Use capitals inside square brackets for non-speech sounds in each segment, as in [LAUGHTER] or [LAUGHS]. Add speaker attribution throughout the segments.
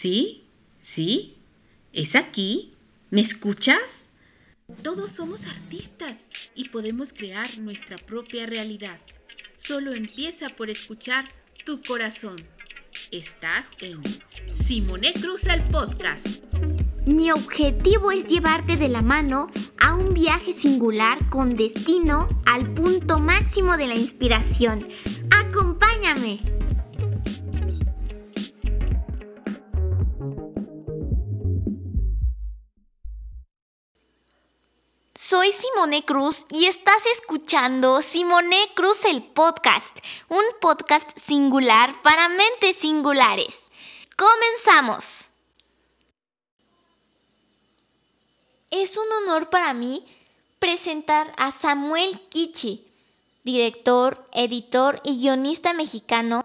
Speaker 1: ¿Sí? ¿Sí? ¿Es aquí? ¿Me escuchas? Todos somos artistas y podemos crear nuestra propia realidad. Solo empieza por escuchar tu corazón. Estás en Simone Cruz el podcast.
Speaker 2: Mi objetivo es llevarte de la mano a un viaje singular con destino al punto máximo de la inspiración. ¡Acompáñame! Soy Simone Cruz y estás escuchando Simone Cruz el podcast, un podcast singular para mentes singulares. Comenzamos. Es un honor para mí presentar a Samuel Kichi, director, editor y guionista mexicano,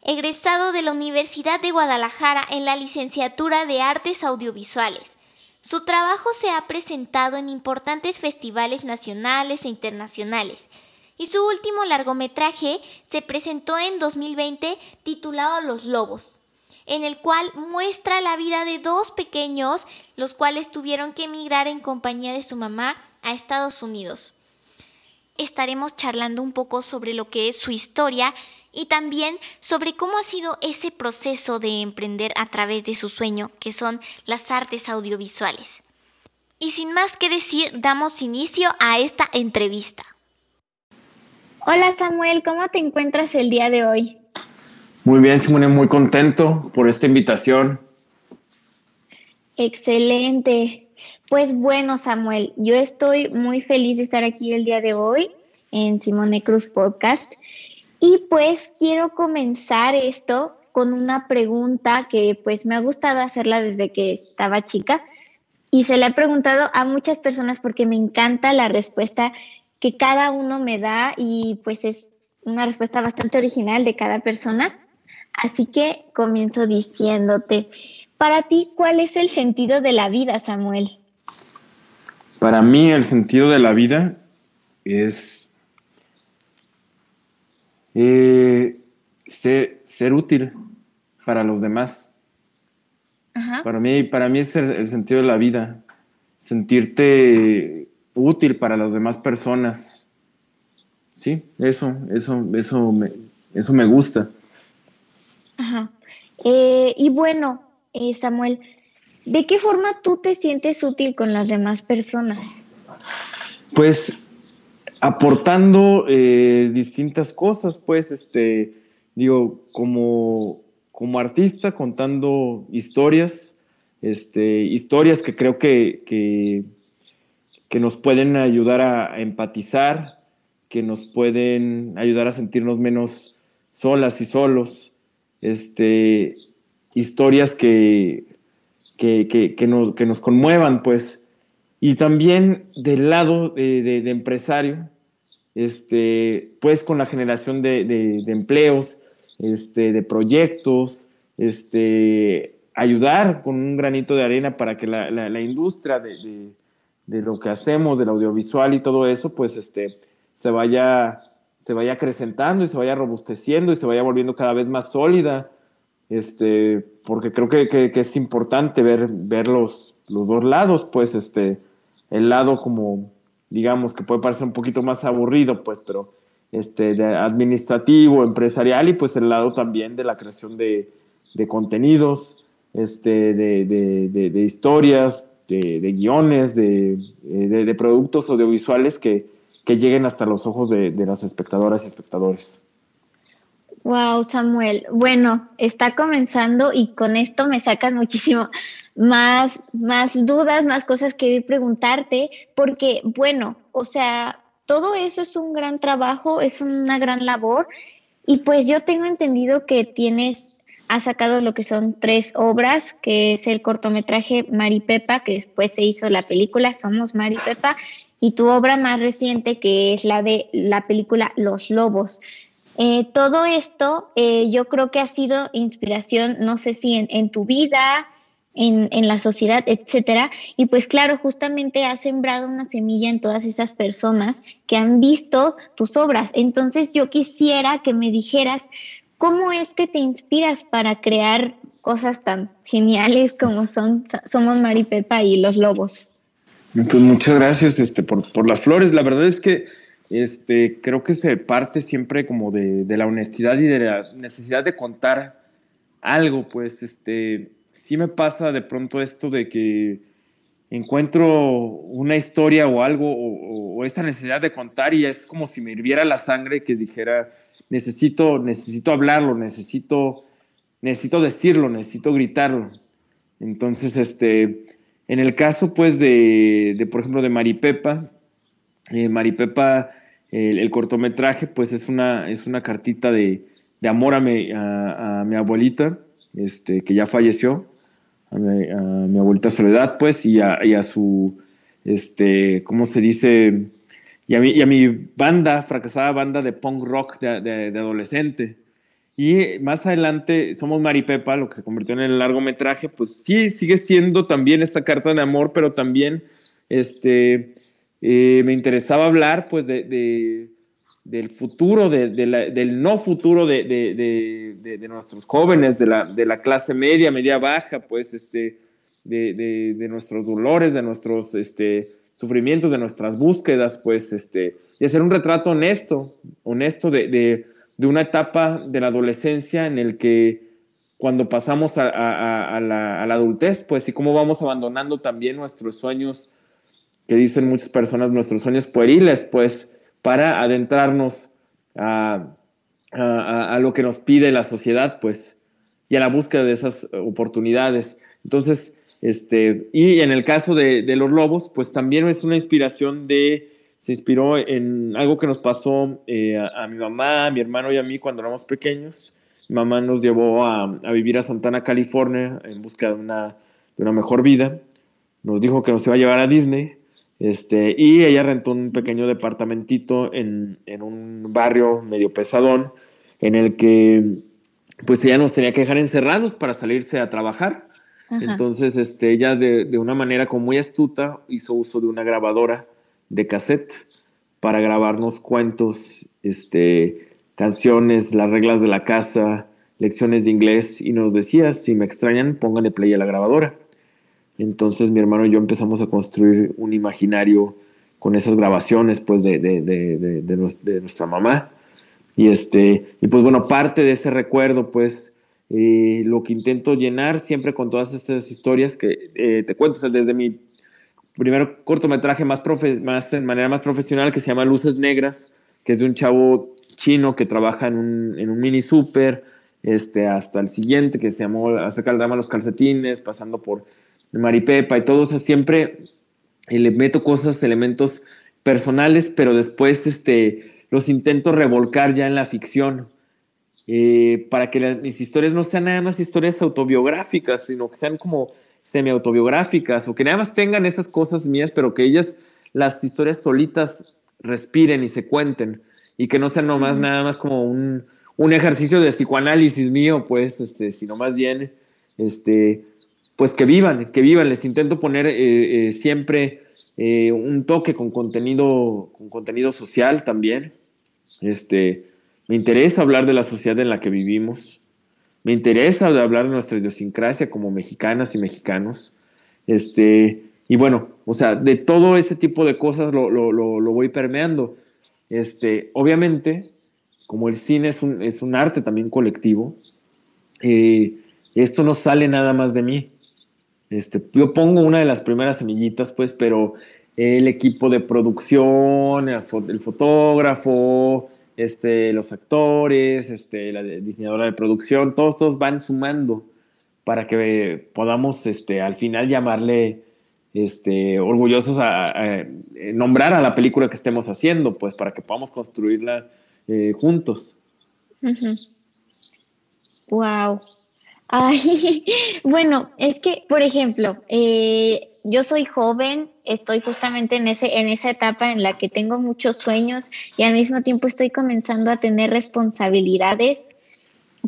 Speaker 2: egresado de la Universidad de Guadalajara en la licenciatura de Artes Audiovisuales su trabajo se ha presentado en importantes festivales nacionales e internacionales, y su último largometraje se presentó en 2020 titulado Los Lobos, en el cual muestra la vida de dos pequeños, los cuales tuvieron que emigrar en compañía de su mamá a Estados Unidos. Estaremos charlando un poco sobre lo que es su historia y también sobre cómo ha sido ese proceso de emprender a través de su sueño, que son las artes audiovisuales. Y sin más que decir, damos inicio a esta entrevista. Hola Samuel, ¿cómo te encuentras el día de hoy?
Speaker 3: Muy bien, Simone, muy contento por esta invitación.
Speaker 2: Excelente. Pues bueno, Samuel, yo estoy muy feliz de estar aquí el día de hoy en Simone Cruz Podcast y pues quiero comenzar esto con una pregunta que pues me ha gustado hacerla desde que estaba chica y se la he preguntado a muchas personas porque me encanta la respuesta que cada uno me da y pues es una respuesta bastante original de cada persona. Así que comienzo diciéndote, para ti, ¿cuál es el sentido de la vida, Samuel?
Speaker 3: Para mí el sentido de la vida es eh, ser, útil para los demás. Para, mí, para mí es el, sentido de la vida, sentirte útil para las demás personas. Sí, eso, eso, eso me, eso me gusta.
Speaker 2: Ajá. Eh, y bueno, eh, Samuel, ¿de qué forma tú te sientes útil con las demás personas?
Speaker 3: Pues aportando eh, distintas cosas, pues, este, digo, como, como artista, contando historias, este, historias que creo que, que, nos pueden ayudar a, empatizar, que nos pueden ayudar a sentirnos menos solas y solos, este, historias que, que, nos, que nos conmuevan, pues, y también del lado de, empresario, este, pues con la generación de, empleos, este, de proyectos, este, ayudar con un granito de arena para que la, industria de, lo que hacemos, del audiovisual y todo eso, pues este, se, vaya, se vaya acrecentando y se vaya robusteciendo y se vaya volviendo cada vez más sólida, este, porque creo que, es importante ver, ver los, los dos lados, pues este, el lado como, digamos, que puede parecer un poquito más aburrido, pues, pero este, de administrativo, empresarial y pues el lado también de la creación de, contenidos, este, de, historias, de, guiones, de, productos audiovisuales que, que lleguen hasta los ojos de, las espectadoras y espectadores.
Speaker 2: Wow, Samuel. Bueno, está comenzando y con esto me sacas muchísimo más, más dudas, más cosas que ir preguntarte, porque, bueno, o sea, todo eso es un gran trabajo, es una gran labor, y pues yo tengo entendido que tienes, has sacado lo que son tres obras, que es el cortometraje Maripepa, que después se hizo la película Somos Maripepa, y tu obra más reciente, que es la de la película Los Lobos. Eh, todo esto eh, yo creo que ha sido inspiración, no sé si en, tu vida, en, en, la sociedad, etcétera. Y pues claro, justamente ha sembrado una semilla en todas esas personas que han visto tus obras. Entonces yo quisiera que me dijeras cómo es que te inspiras para crear cosas tan geniales como son Somos Maripepa y Los Lobos.
Speaker 3: Pues muchas gracias este, por, por las flores. La verdad es que este, creo que se parte siempre como de, de, la honestidad y de la necesidad de contar algo, pues este, sí me pasa de pronto esto de que encuentro una historia o algo o, esta necesidad de contar y es como si me hirviera la sangre que dijera, necesito, necesito hablarlo, necesito, necesito decirlo, necesito gritarlo. Entonces, este, en el caso pues de, de por ejemplo, de Maripepa, eh, Maripepa el, cortometraje, pues es una, es una cartita de, de amor a mi, a, mi, abuelita, este, que ya falleció, a mi, abuelita Soledad, pues, y a, y a, su, este, ¿cómo se dice? Y a, mi, y a mi banda, fracasada banda de punk rock de, de, adolescente. Y más adelante, Somos Maripepa, lo que se convirtió en el largometraje, pues sí, sigue siendo también esta carta de amor, pero también, este, eh, me interesaba hablar pues de, del futuro, del no futuro de, nuestros jóvenes, de la, de la clase media, media baja, pues este, de, nuestros dolores, de nuestros este, sufrimientos, de nuestras búsquedas, pues este, y hacer un retrato honesto, honesto de, una etapa de la adolescencia en el que cuando pasamos a, a, la, a la adultez, pues y cómo vamos abandonando también nuestros sueños que dicen muchas personas, nuestros sueños pueriles, pues para adentrarnos a, a, lo que nos pide la sociedad, pues, y a la búsqueda de esas oportunidades. Entonces, este, y en el caso de, de los lobos, pues también es una inspiración de, se inspiró en algo que nos pasó eh, a, mi mamá, a mi hermano y a mí cuando éramos pequeños. Mi mamá nos llevó a, a vivir a Santana, California, en busca de una, de una mejor vida. Nos dijo que nos iba a llevar a Disney este, y ella rentó un pequeño departamentito en, en, un barrio medio pesadón, en el que pues ella nos tenía que dejar encerrados para salirse a trabajar. Entonces, este, ella de, de, una manera como muy astuta hizo uso de una grabadora de cassette para grabarnos cuentos, este, canciones, las reglas de la casa, lecciones de inglés y nos decía, si me extrañan, pónganle play a la grabadora. Entonces mi hermano y yo empezamos a construir un imaginario con esas grabaciones pues de, de, de, nuestra mamá. Y, este, y pues bueno, parte de ese recuerdo pues eh, lo que intento llenar siempre con todas estas historias que eh, te cuento, desde mi primer cortometraje más, más en manera más profesional que se llama Luces Negras, que es de un chavo chino que trabaja en un, en un mini super, este, hasta el siguiente que se llamó Acerca el drama los calcetines, pasando por Maripepa y todo, o sea, siempre le meto cosas, elementos personales, pero después este, los intento revolcar ya en la ficción. Eh, para que mis historias no sean nada más historias autobiográficas, sino que sean como semi-autobiográficas o que nada más tengan esas cosas mías, pero que ellas, las historias solitas, respiren y se cuenten y que no sean nomás nada más como un, un ejercicio de psicoanálisis mío, pues, este, sino más bien este, pues que vivan, que vivan. Les intento poner eh, eh, siempre eh, un toque con contenido, con contenido social también. Este, me interesa hablar de la sociedad en la que vivimos. Me interesa hablar de nuestra idiosincrasia como mexicanas y mexicanos. Este, y bueno, o sea, de todo ese tipo de cosas lo, lo, lo, voy permeando. Este, obviamente, como el cine es un, es un arte también colectivo, esto no sale nada más de mí. Este, yo pongo una de las primeras semillitas, pues, pero el equipo de producción, el, fotógrafo, este, los actores, este, la diseñadora de producción, todos, todos van sumando para que podamos este, al final llamarle este, orgullosos a, nombrar a la película que estemos haciendo, pues para que podamos construirla eh, juntos.
Speaker 2: Wow. Ay, [LAUGHS] bueno, es que, por ejemplo, eh, yo soy joven, estoy justamente en, ese, en esa etapa en la que tengo muchos sueños y al mismo tiempo estoy comenzando a tener responsabilidades,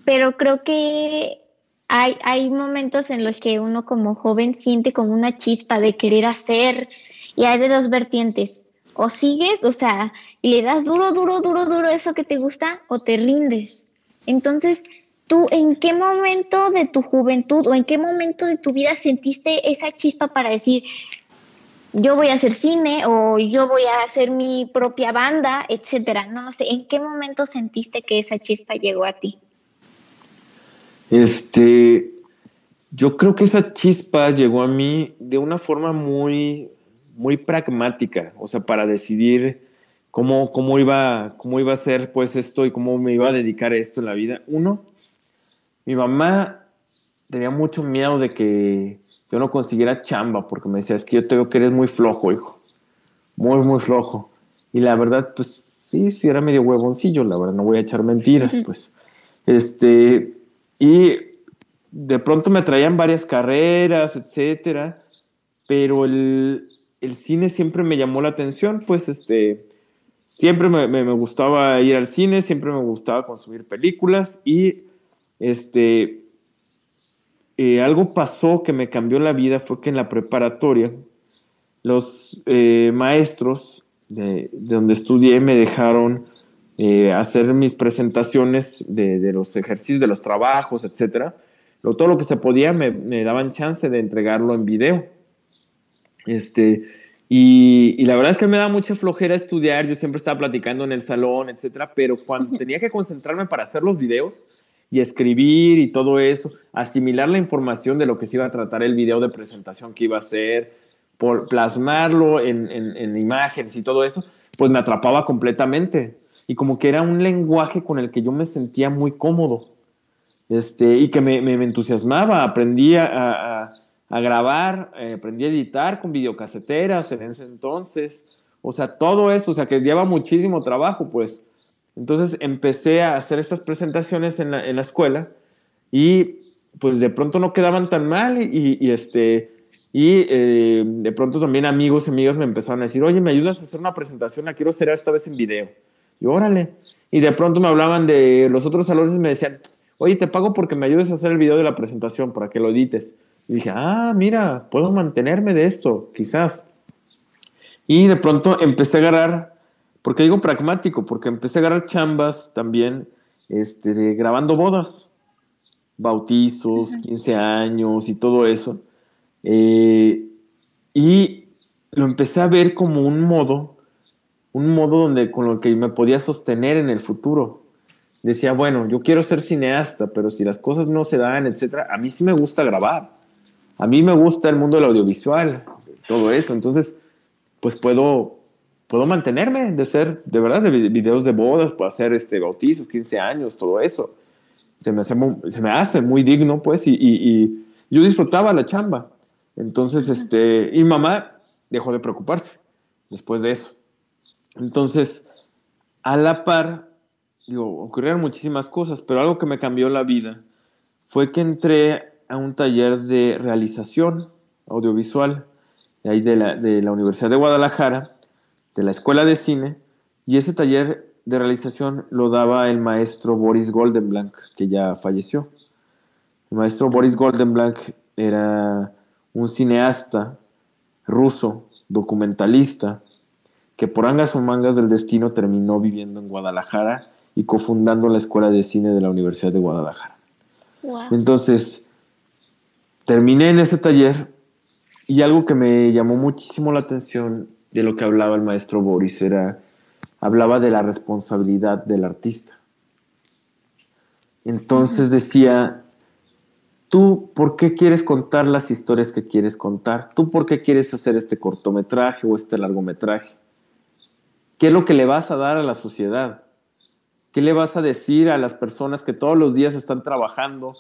Speaker 2: pero creo que hay, hay momentos en los que uno como joven siente como una chispa de querer hacer y hay de dos vertientes. O sigues, o sea, y le das duro, duro, duro, duro eso que te gusta, o te rindes. Entonces, ¿Tú en qué momento de tu juventud o en qué momento de tu vida sentiste esa chispa para decir, yo voy a hacer cine o yo voy a hacer mi propia banda, etcétera? No, no sé, ¿en qué momento sentiste que esa chispa llegó a ti?
Speaker 3: Este, yo creo que esa chispa llegó a mí de una forma muy, muy pragmática, o sea, para decidir cómo, cómo, iba, cómo iba a ser pues esto y cómo me iba a dedicar a esto en la vida. Uno, mi mamá tenía mucho miedo de que yo no consiguiera chamba, porque me decía, es que yo te veo que eres muy flojo, hijo. Muy, muy flojo. Y la verdad, pues sí, sí, era medio huevoncillo, la verdad, no voy a echar mentiras, pues. Este, y de pronto me traían varias carreras, etcétera, pero el, el cine siempre me llamó la atención, pues este, siempre me, me, me, gustaba ir al cine, siempre me gustaba consumir películas y este, eh, algo pasó que me cambió la vida, fue que en la preparatoria los eh, maestros de, de, donde estudié me dejaron eh, hacer mis presentaciones de, de, los ejercicios, de los trabajos, etcétera. Lo, todo lo que se podía me, me, daban chance de entregarlo en video. Este, y, y, la verdad es que me da mucha flojera estudiar, yo siempre estaba platicando en el salón, etcétera, pero cuando [LAUGHS] tenía que concentrarme para hacer los videos, y escribir y todo eso, asimilar la información de lo que se iba a tratar el video de presentación que iba a hacer, por plasmarlo en, en, en imágenes y todo eso, pues me atrapaba completamente. Y como que era un lenguaje con el que yo me sentía muy cómodo. Este, y que me, me, entusiasmaba, aprendí a, a, a grabar, eh, aprendí a editar con videocaseteras en ese entonces, o sea, todo eso, o sea, que lleva muchísimo trabajo, pues, entonces empecé a hacer estas presentaciones en la, escuela y pues de pronto no quedaban tan mal y, y este, y eh, de pronto también amigos y amigas me empezaron a decir, oye, ¿me ayudas a hacer una presentación? La quiero hacer esta vez en video. Y órale. Y de pronto me hablaban de los otros salones y me decían, oye, te pago porque me ayudes a hacer el video de la presentación para que lo edites. Y dije, ah, mira, puedo mantenerme de esto, quizás. Y de pronto empecé a agarrar ¿Por qué digo pragmático? Porque empecé a agarrar chambas también este, de, grabando bodas, bautizos, 15 años y todo eso. Eh, y lo empecé a ver como un modo, un modo donde, con lo que me podía sostener en el futuro. Decía, bueno, yo quiero ser cineasta, pero si las cosas no se dan, etcétera, a mí sí me gusta grabar. A mí me gusta el mundo del audiovisual, todo eso. Entonces, pues puedo puedo mantenerme de ser, de verdad, de videos de bodas, puedo hacer este, bautizos, 15 años, todo eso. Se me hace muy, se me hace muy digno, pues, y, y, y, yo disfrutaba la chamba. Entonces, este, y mamá dejó de preocuparse después de eso. Entonces, a la par, digo, ocurrieron muchísimas cosas, pero algo que me cambió la vida fue que entré a un taller de realización audiovisual de ahí de la, de la Universidad de Guadalajara de la Escuela de Cine y ese taller de realización lo daba el maestro Boris Goldenblank, que ya falleció. El maestro Boris Goldenblank era un cineasta ruso, documentalista, que por angas o mangas del destino terminó viviendo en Guadalajara y cofundando la Escuela de Cine de la Universidad de Guadalajara. Wow. Entonces, terminé en ese taller y algo que me llamó muchísimo la atención de lo que hablaba el maestro Boris era, hablaba de la responsabilidad del artista. Entonces decía, tú, ¿por qué quieres contar las historias que quieres contar? ¿Tú por qué quieres hacer este cortometraje o este largometraje? ¿Qué es lo que le vas a dar a la sociedad? ¿Qué le vas a decir a las personas que todos los días están trabajando,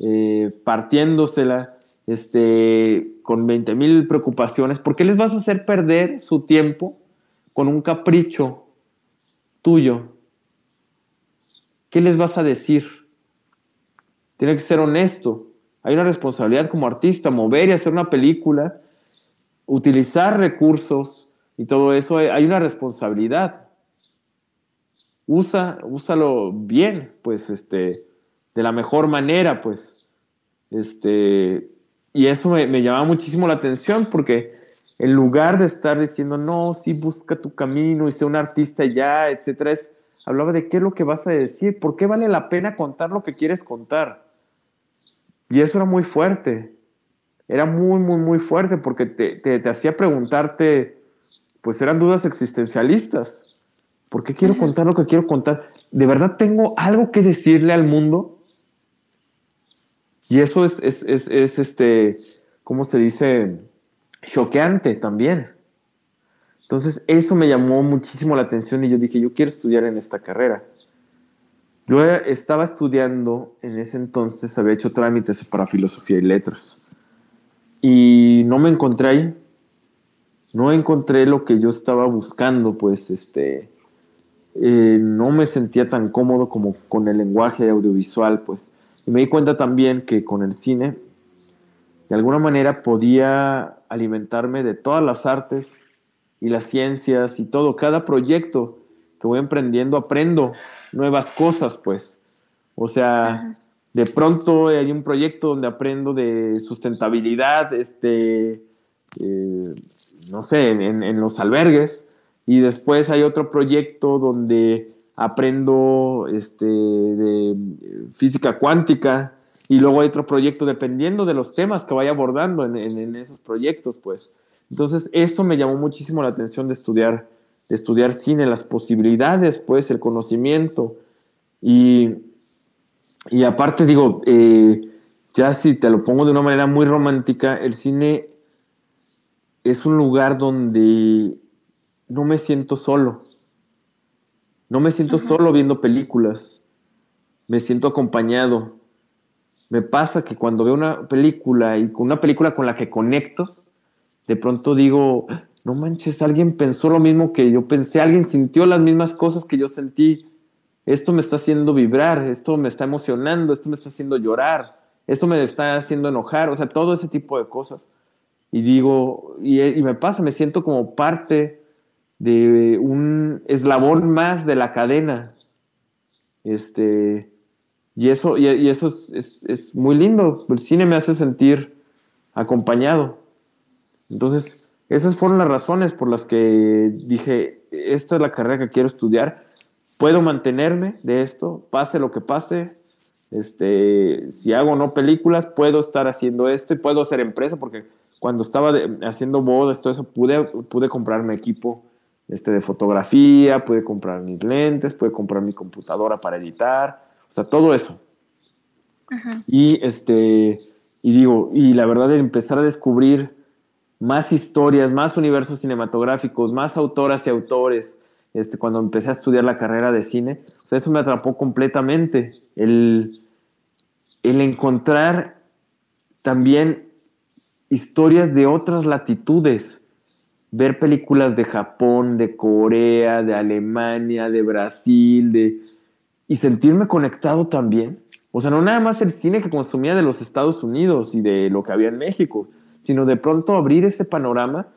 Speaker 3: eh, partiéndosela, este, con 20 mil preocupaciones, ¿por qué les vas a hacer perder su tiempo con un capricho tuyo? ¿Qué les vas a decir? Tiene que ser honesto. Hay una responsabilidad como artista, mover y hacer una película, utilizar recursos y todo eso, hay una responsabilidad. Usa, úsalo bien, pues, este, de la mejor manera, pues, este, y eso me, me llamaba muchísimo la atención porque en lugar de estar diciendo, no, sí, busca tu camino y sé un artista ya, etcétera, es hablaba de qué es lo que vas a decir, por qué vale la pena contar lo que quieres contar. Y eso era muy fuerte, era muy, muy, muy fuerte porque te, te, hacía preguntarte, pues eran dudas existencialistas. ¿Por qué quiero contar lo que quiero contar? ¿De verdad tengo algo que decirle al mundo? Y eso es, es, es, es este, ¿cómo se dice? Choqueante también. Entonces, eso me llamó muchísimo la atención y yo dije, yo quiero estudiar en esta carrera. Yo estaba estudiando, en ese entonces había hecho trámites para filosofía y letras. Y no me encontré ahí. No encontré lo que yo estaba buscando, pues este, eh, no me sentía tan cómodo como con el lenguaje audiovisual, pues. Y me di cuenta también que con el cine, de alguna manera podía alimentarme de todas las artes y las ciencias y todo. Cada proyecto que voy emprendiendo aprendo nuevas cosas, pues. O sea, de pronto hay un proyecto donde aprendo de sustentabilidad, este, eh, no sé, en, en, los albergues. Y después hay otro proyecto donde aprendo este, de física cuántica. Y luego hay otro proyecto dependiendo de los temas que vaya abordando en, esos proyectos, pues. Entonces, eso me llamó muchísimo la atención de estudiar, de estudiar cine, las posibilidades, pues, el conocimiento. Y, y aparte, digo, eh, ya si te lo pongo de una manera muy romántica, el cine es un lugar donde no me siento solo. No me siento solo viendo películas. Me siento acompañado. Me pasa que cuando veo una película y con una película con la que conecto, de pronto digo, no manches, alguien pensó lo mismo que yo pensé, alguien sintió las mismas cosas que yo sentí. Esto me está haciendo vibrar, esto me está emocionando, esto me está haciendo llorar, esto me está haciendo enojar, o sea, todo ese tipo de cosas. Y digo, y, me pasa, me siento como parte de un eslabón más de la cadena. Este, y eso, y, eso es, es muy lindo. El cine me hace sentir acompañado. Entonces, esas fueron las razones por las que dije, esta es la carrera que quiero estudiar, puedo mantenerme de esto, pase lo que pase, este, si hago no películas, puedo estar haciendo esto y puedo hacer empresa, porque cuando estaba haciendo bodas, todo eso, pude, pude comprarme equipo este, de fotografía, pude comprar mis lentes, pude comprar mi computadora para editar, o sea, todo eso. Y este, y digo, y la verdad de empezar a descubrir más historias, más universos cinematográficos, más autoras y autores. Este, cuando empecé a estudiar la carrera de cine, eso me atrapó completamente. El, el encontrar también historias de otras latitudes, ver películas de Japón, de Corea, de Alemania, de Brasil, de, y sentirme conectado también. O sea, no nada más el cine que consumía de los Estados Unidos y de lo que había en México, sino de pronto abrir ese panorama,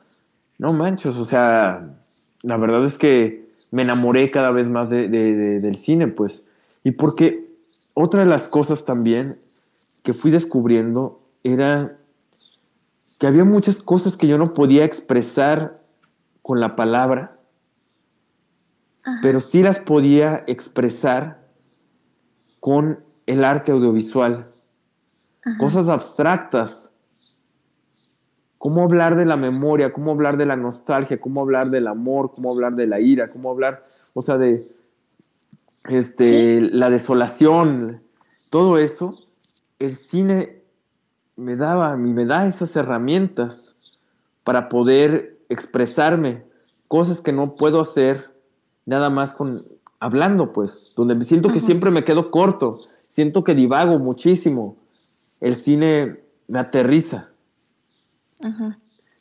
Speaker 3: no manches, o sea, la verdad es que me enamoré cada vez más del cine, pues. Y porque otra de las cosas también que fui descubriendo era que había muchas cosas que yo no podía expresar con la palabra, pero sí las podía expresar con el arte audiovisual. Cosas abstractas. Cómo hablar de la memoria, cómo hablar de la nostalgia, cómo hablar del amor, cómo hablar de la ira, cómo hablar, o sea, de este, la desolación, todo eso, el cine me daba, me da esas herramientas para poder expresarme, cosas que no puedo hacer nada más con hablando, pues, donde me siento que siempre me quedo corto, siento que divago muchísimo. El cine me aterriza.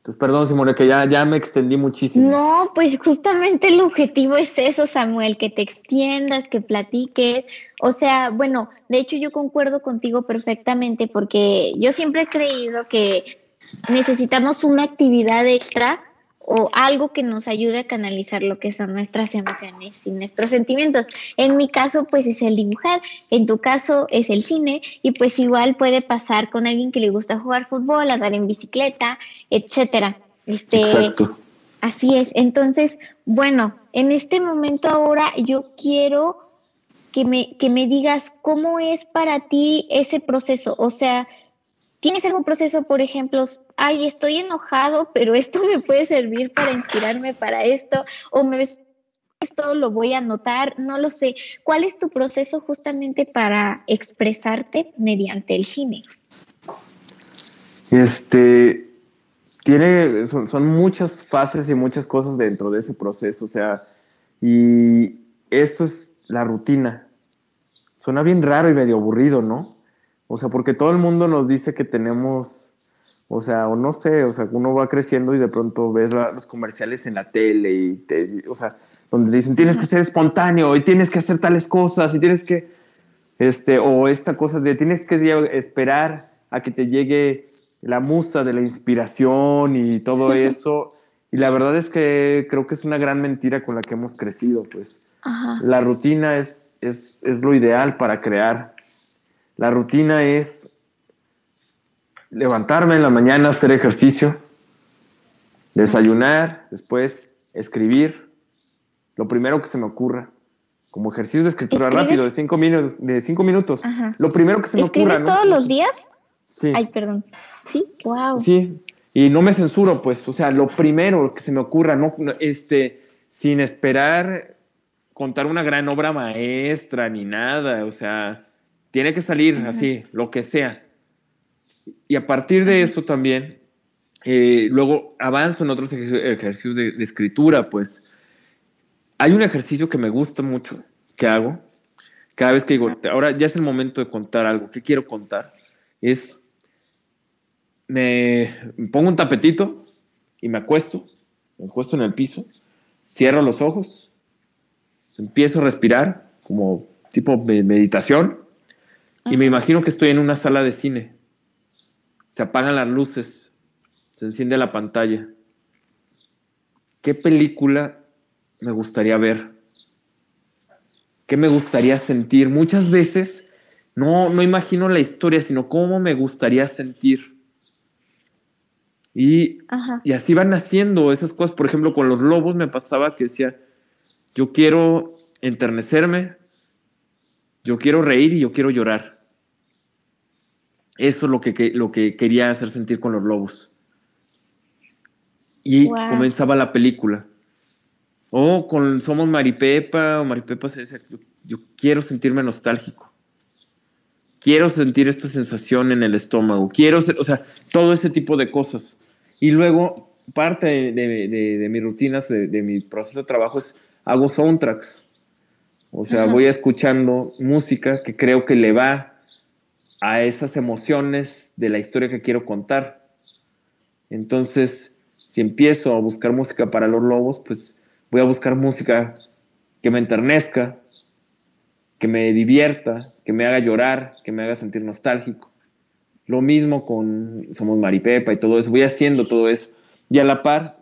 Speaker 3: Entonces, perdón, Simone, que ya, ya me extendí muchísimo.
Speaker 2: No, pues justamente el objetivo es eso, Samuel, que te extiendas, que platiques. O sea, bueno, de hecho yo concuerdo contigo perfectamente porque yo siempre he creído que necesitamos una actividad extra o algo que nos ayude a canalizar lo que son nuestras emociones y nuestros sentimientos. En mi caso, pues es el dibujar, en tu caso es el cine y pues igual puede pasar con alguien que le gusta jugar fútbol, andar en bicicleta, etcétera. Este, Así es. Entonces, bueno, en este momento ahora yo quiero que me, que me digas cómo es para ti ese proceso. O sea, ¿tienes algún proceso, por ejemplo, ay, estoy enojado, pero esto me puede servir para inspirarme para esto? O me esto lo voy a anotar, no lo sé. ¿Cuál es tu proceso justamente para expresarte mediante el cine?
Speaker 3: Este, tiene, son, muchas fases y muchas cosas dentro de ese proceso, o sea, y esto es la rutina. Suena bien raro y medio aburrido, ¿no? O sea, porque todo el mundo nos dice que tenemos, o sea, o no sé, o sea, uno va creciendo y de pronto ves los comerciales en la tele y, te, o sea, donde dicen tienes que ser espontáneo y tienes que hacer tales cosas y tienes que, este, o esta cosa de tienes que esperar a que te llegue la musa de la inspiración y todo eso. Y la verdad es que creo que es una gran mentira con la que hemos crecido, pues. La rutina es, es, es lo ideal para crear. La rutina es levantarme en la mañana, hacer ejercicio, desayunar, después escribir, lo primero que se me ocurra. Como ejercicio de escritura rápido, de cinco, minutos, de cinco minutos. Lo primero que se me ocurra.
Speaker 2: ¿Escribes todos los días? Sí. Ay, perdón. Sí, wow.
Speaker 3: Sí, y no me censuro, pues, o sea, lo primero que se me ocurra, no, este, sin esperar contar una gran obra maestra ni nada, o sea, tiene que salir así, lo que sea. Y a partir de eso también, eh, luego avanzo en otros ejercicios de, de escritura, pues, hay un ejercicio que me gusta mucho, que hago, cada vez que digo, ahora ya es el momento de contar algo, ¿qué quiero contar? Es, me pongo un tapetito y me acuesto, me acuesto en el piso, cierro los ojos, empiezo a respirar como tipo meditación y me imagino que estoy en una sala de cine. Se apagan las luces, se enciende la pantalla. ¿Qué película me gustaría ver? ¿Qué me gustaría sentir? Muchas veces no, no imagino la historia, sino cómo me gustaría sentir. Y, y así van haciendo esas cosas. Por ejemplo, con los lobos me pasaba que decía, yo quiero enternecerme, yo quiero reír y yo quiero llorar. Eso es lo que, lo que quería hacer sentir con los lobos. Y comenzaba la película. O con Somos Maripepa, o Maripepa se dice, yo, quiero sentirme nostálgico. Quiero sentir esta sensación en el estómago. Quiero ser, o sea, todo ese tipo de cosas. Y luego, parte de, de, mis rutinas, de, mi proceso de trabajo es, hago soundtracks. O sea, voy escuchando música que creo que le va a esas emociones de la historia que quiero contar. Entonces, si empiezo a buscar música para los lobos, pues voy a buscar música que me enternezca, que me divierta, que me haga llorar, que me haga sentir nostálgico. Lo mismo con Somos Maripepa y todo eso. Voy haciendo todo eso. Y a la par,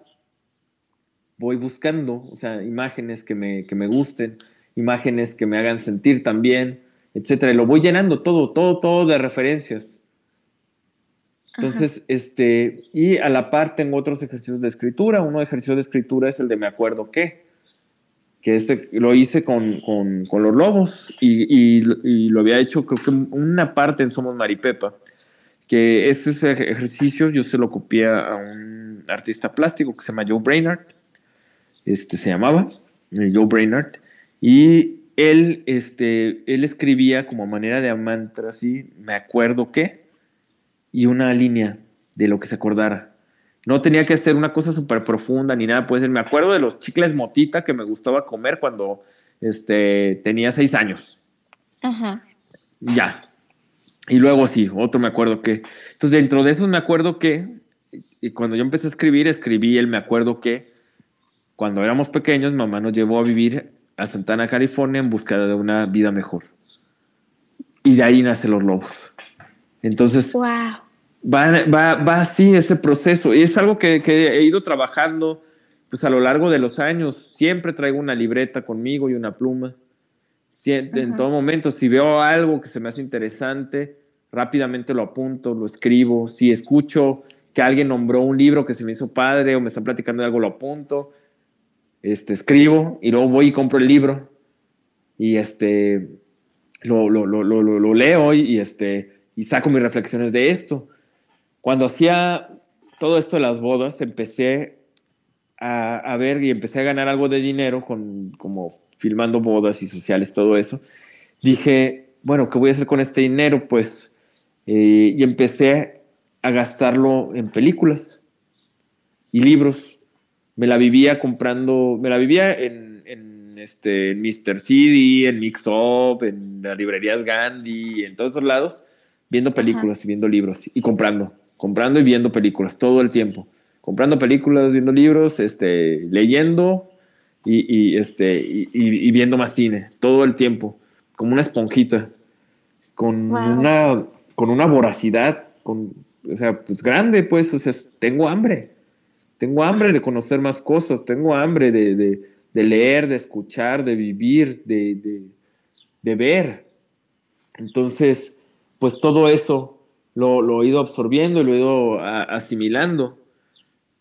Speaker 3: voy buscando, o sea, imágenes que me, que me gusten, imágenes que me hagan sentir también, etcétera. Y lo voy llenando todo, todo, todo de referencias. Entonces, este, y a la par tengo otros ejercicios de escritura. Uno de ejercicios de escritura es el de me acuerdo qué, que este lo hice con, con, con los lobos y, y, lo había hecho creo que una parte en Somos Maripepa, que ese ejercicio yo se lo copié a un artista plástico que se llama Joe Brainard, este se llamaba eh, Joe Brainard, y él, este, él escribía como manera de mantra, así, me acuerdo qué, y una línea de lo que se acordara. No tenía que ser una cosa súper profunda ni nada. Puede ser, me acuerdo de los chicles motita que me gustaba comer cuando este, tenía seis años. Ajá. Ya. Y luego sí, otro me acuerdo que. Entonces, dentro de esos me acuerdo que, y cuando yo empecé a escribir, escribí el me acuerdo que, cuando éramos pequeños, mamá nos llevó a vivir a Santana, California, en busca de una vida mejor. Y de ahí nacen los lobos. Entonces, wow va, va, va así ese proceso. Y es algo que, he ido trabajando pues a lo largo de los años. Siempre traigo una libreta conmigo y una pluma. en todo momento, si veo algo que se me hace interesante, rápidamente lo apunto, lo escribo. Si escucho que alguien nombró un libro que se me hizo padre o me están platicando de algo, lo apunto, este, escribo y luego voy y compro el libro y este, lo, lo, lo, lo leo y, este, y saco mis reflexiones de esto. Cuando hacía todo esto de las bodas, empecé a, ver y empecé a ganar algo de dinero con como filmando bodas y sociales, todo eso. Dije, bueno, ¿qué voy a hacer con este dinero? Pues, eh, y empecé a gastarlo en películas y libros. Me la vivía comprando, me la vivía en, en este, en Mr. CD, en Mix Up, en las librerías Gandhi, en todos esos lados, viendo películas y viendo libros y comprando, comprando y viendo películas todo el tiempo. Comprando películas, viendo libros, este, leyendo y, y este, y, y, viendo más cine todo el tiempo, como una esponjita, con, una, con una voracidad, con, o sea, pues grande, pues, o sea, tengo hambre. Tengo hambre de conocer más cosas, tengo hambre de, de, de leer, de escuchar, de vivir, de, de, ver. Entonces, pues todo eso lo, lo, he ido absorbiendo y lo he ido asimilando.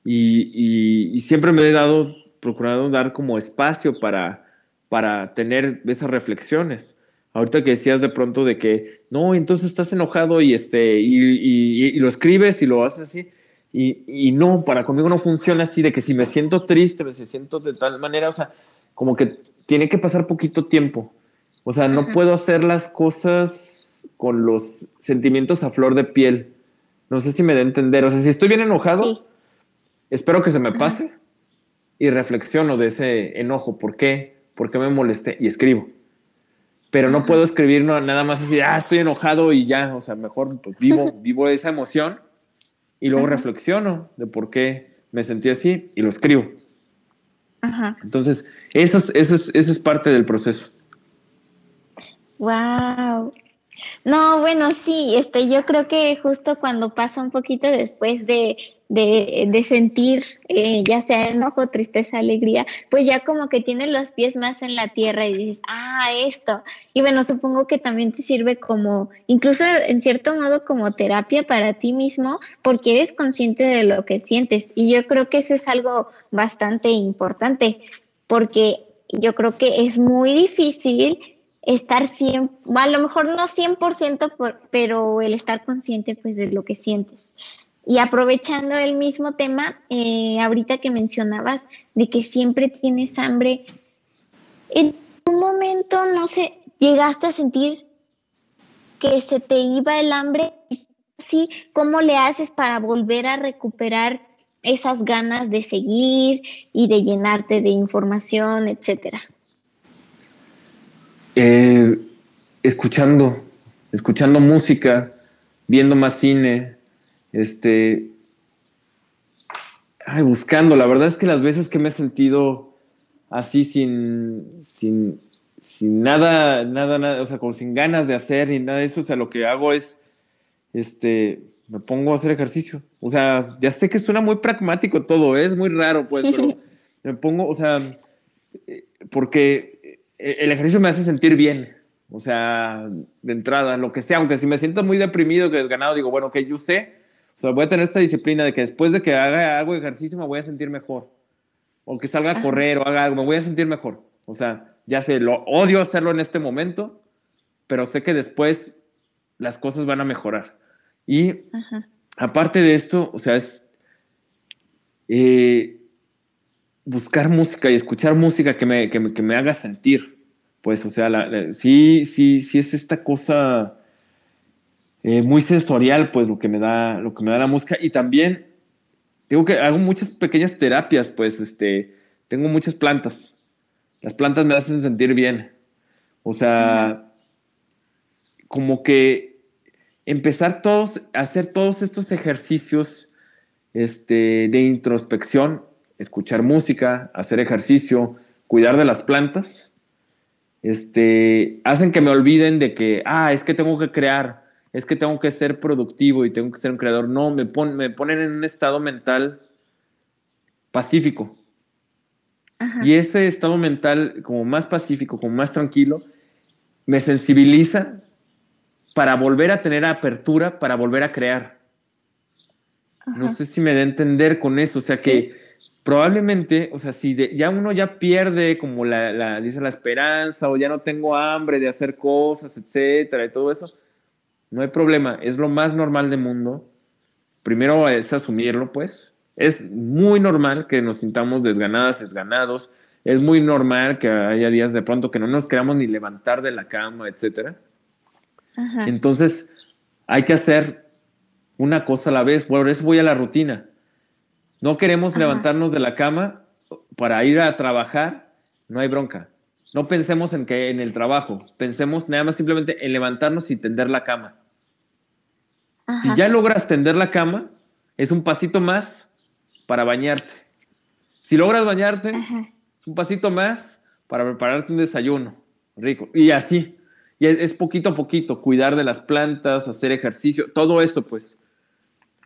Speaker 3: Y, y, siempre me he dado, procurado dar como espacio para, para tener esas reflexiones. Ahorita que decías de pronto de que, no, entonces estás enojado y, este, y, y, lo escribes y lo haces así. Y, no, para conmigo no funciona así, de que si me siento triste, me siento de tal manera, o sea, como que tiene que pasar poquito tiempo. O sea, no puedo hacer las cosas con los sentimientos a flor de piel. No sé si me da a entender. O sea, si estoy bien enojado, espero que se me pase y reflexiono de ese enojo. ¿Por qué? ¿Por qué me molesté? Y escribo pero no puedo escribir nada más así, ah, estoy enojado y ya, o sea, mejor pues, vivo, [LAUGHS] vivo esa emoción y luego reflexiono de por qué me sentí así y lo escribo. Ajá. Entonces, eso es, eso, es, eso es parte del proceso.
Speaker 2: Wow. No, bueno, sí, este, yo creo que justo cuando pasa un poquito después de, de, de sentir, eh, ya sea enojo, tristeza, alegría, pues ya como que tienes los pies más en la tierra y dices, ah, esto. Y bueno, supongo que también te sirve como, incluso en cierto modo como terapia para ti mismo, porque eres consciente de lo que sientes. Y yo creo que eso es algo bastante importante, porque yo creo que es muy difícil estar 100, a lo mejor no 100%, por, pero el estar consciente pues de lo que sientes. Y aprovechando el mismo tema, eh, ahorita que mencionabas de que siempre tienes hambre, en un momento, no sé, llegaste a sentir que se te iba el hambre, sí, ¿cómo le haces para volver a recuperar esas ganas de seguir y de llenarte de información, etcétera?
Speaker 3: Eh, escuchando, escuchando música, viendo más cine, este, ay, buscando. La verdad es que las veces que me he sentido así sin, sin, sin nada, nada, nada, o sea, como sin ganas de hacer ni nada de eso, o sea, lo que hago es, este, me pongo a hacer ejercicio. O sea, ya sé que suena muy pragmático todo, ¿eh? es muy raro, pues, pero [LAUGHS] me pongo, o sea, eh, porque e-, el ejercicio me hace sentir bien. O sea, de entrada, lo que sea, aunque si me siento muy deprimido, que desganado, digo, bueno, que yo sé, o sea, voy a tener esta disciplina de que después de que haga algo de ejercicio me voy a sentir mejor. O que salga a correr o haga algo, me voy a sentir mejor. O sea, ya sé, lo odio hacerlo en este momento, pero sé que después las cosas van a mejorar. Y aparte de esto, o sea, es eh, buscar música y escuchar música que me, que me, haga sentir. Pues, o sea, sí, sí, sí es esta cosa eh, muy sensorial, pues, lo que me da, lo que me da la música. Y también tengo que, hago muchas pequeñas terapias, pues, este, tengo muchas plantas. Las plantas me hacen sentir bien. O sea, como que empezar todos, hacer todos estos ejercicios este, de introspección escuchar música, hacer ejercicio, cuidar de las plantas, este, hacen que me olviden de que, ah, es que tengo que crear, es que tengo que ser productivo y tengo que ser un creador. No, me, me ponen en un estado mental pacífico. Y ese estado mental como más pacífico, como más tranquilo, me sensibiliza para volver a tener apertura, para volver a crear. No sé si me da a entender con eso, o sea que probablemente, o sea, si ya uno ya pierde como la, dice la esperanza o ya no tengo hambre de hacer cosas, etcétera, y todo eso, no hay problema, es lo más normal del mundo. Primero es asumirlo, pues. Es muy normal que nos sintamos desganadas, desganados. Es muy normal que haya días de pronto que no nos queramos ni levantar de la cama, etcétera. Entonces, hay que hacer una cosa a la vez. Por eso voy a la rutina. No queremos levantarnos de la cama para ir a trabajar, no hay bronca. No pensemos en que en el trabajo, pensemos nada más simplemente en levantarnos y tender la cama. Si ya logras tender la cama, es un pasito más para bañarte. Si logras bañarte, es un pasito más para prepararte un desayuno rico. Y así. Y es, poquito a poquito, cuidar de las plantas, hacer ejercicio, todo eso, pues.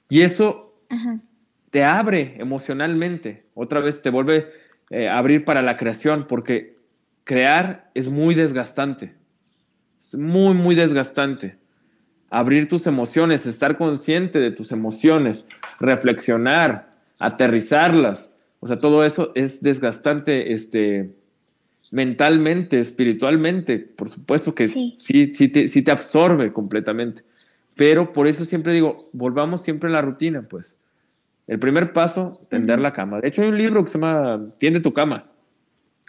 Speaker 3: Y eso te abre emocionalmente, otra vez te vuelve eh, a abrir para la creación, porque crear es muy desgastante, es muy, muy desgastante. Abrir tus emociones, estar consciente de tus emociones, reflexionar, aterrizarlas, o sea, todo eso es desgastante este, mentalmente, espiritualmente, por supuesto que sí, sí, sí, te, sí te absorbe completamente. Pero por eso siempre digo, volvamos siempre a la rutina, pues. El primer paso, tender la cama. De hecho, hay un libro que se llama Tiende tu cama.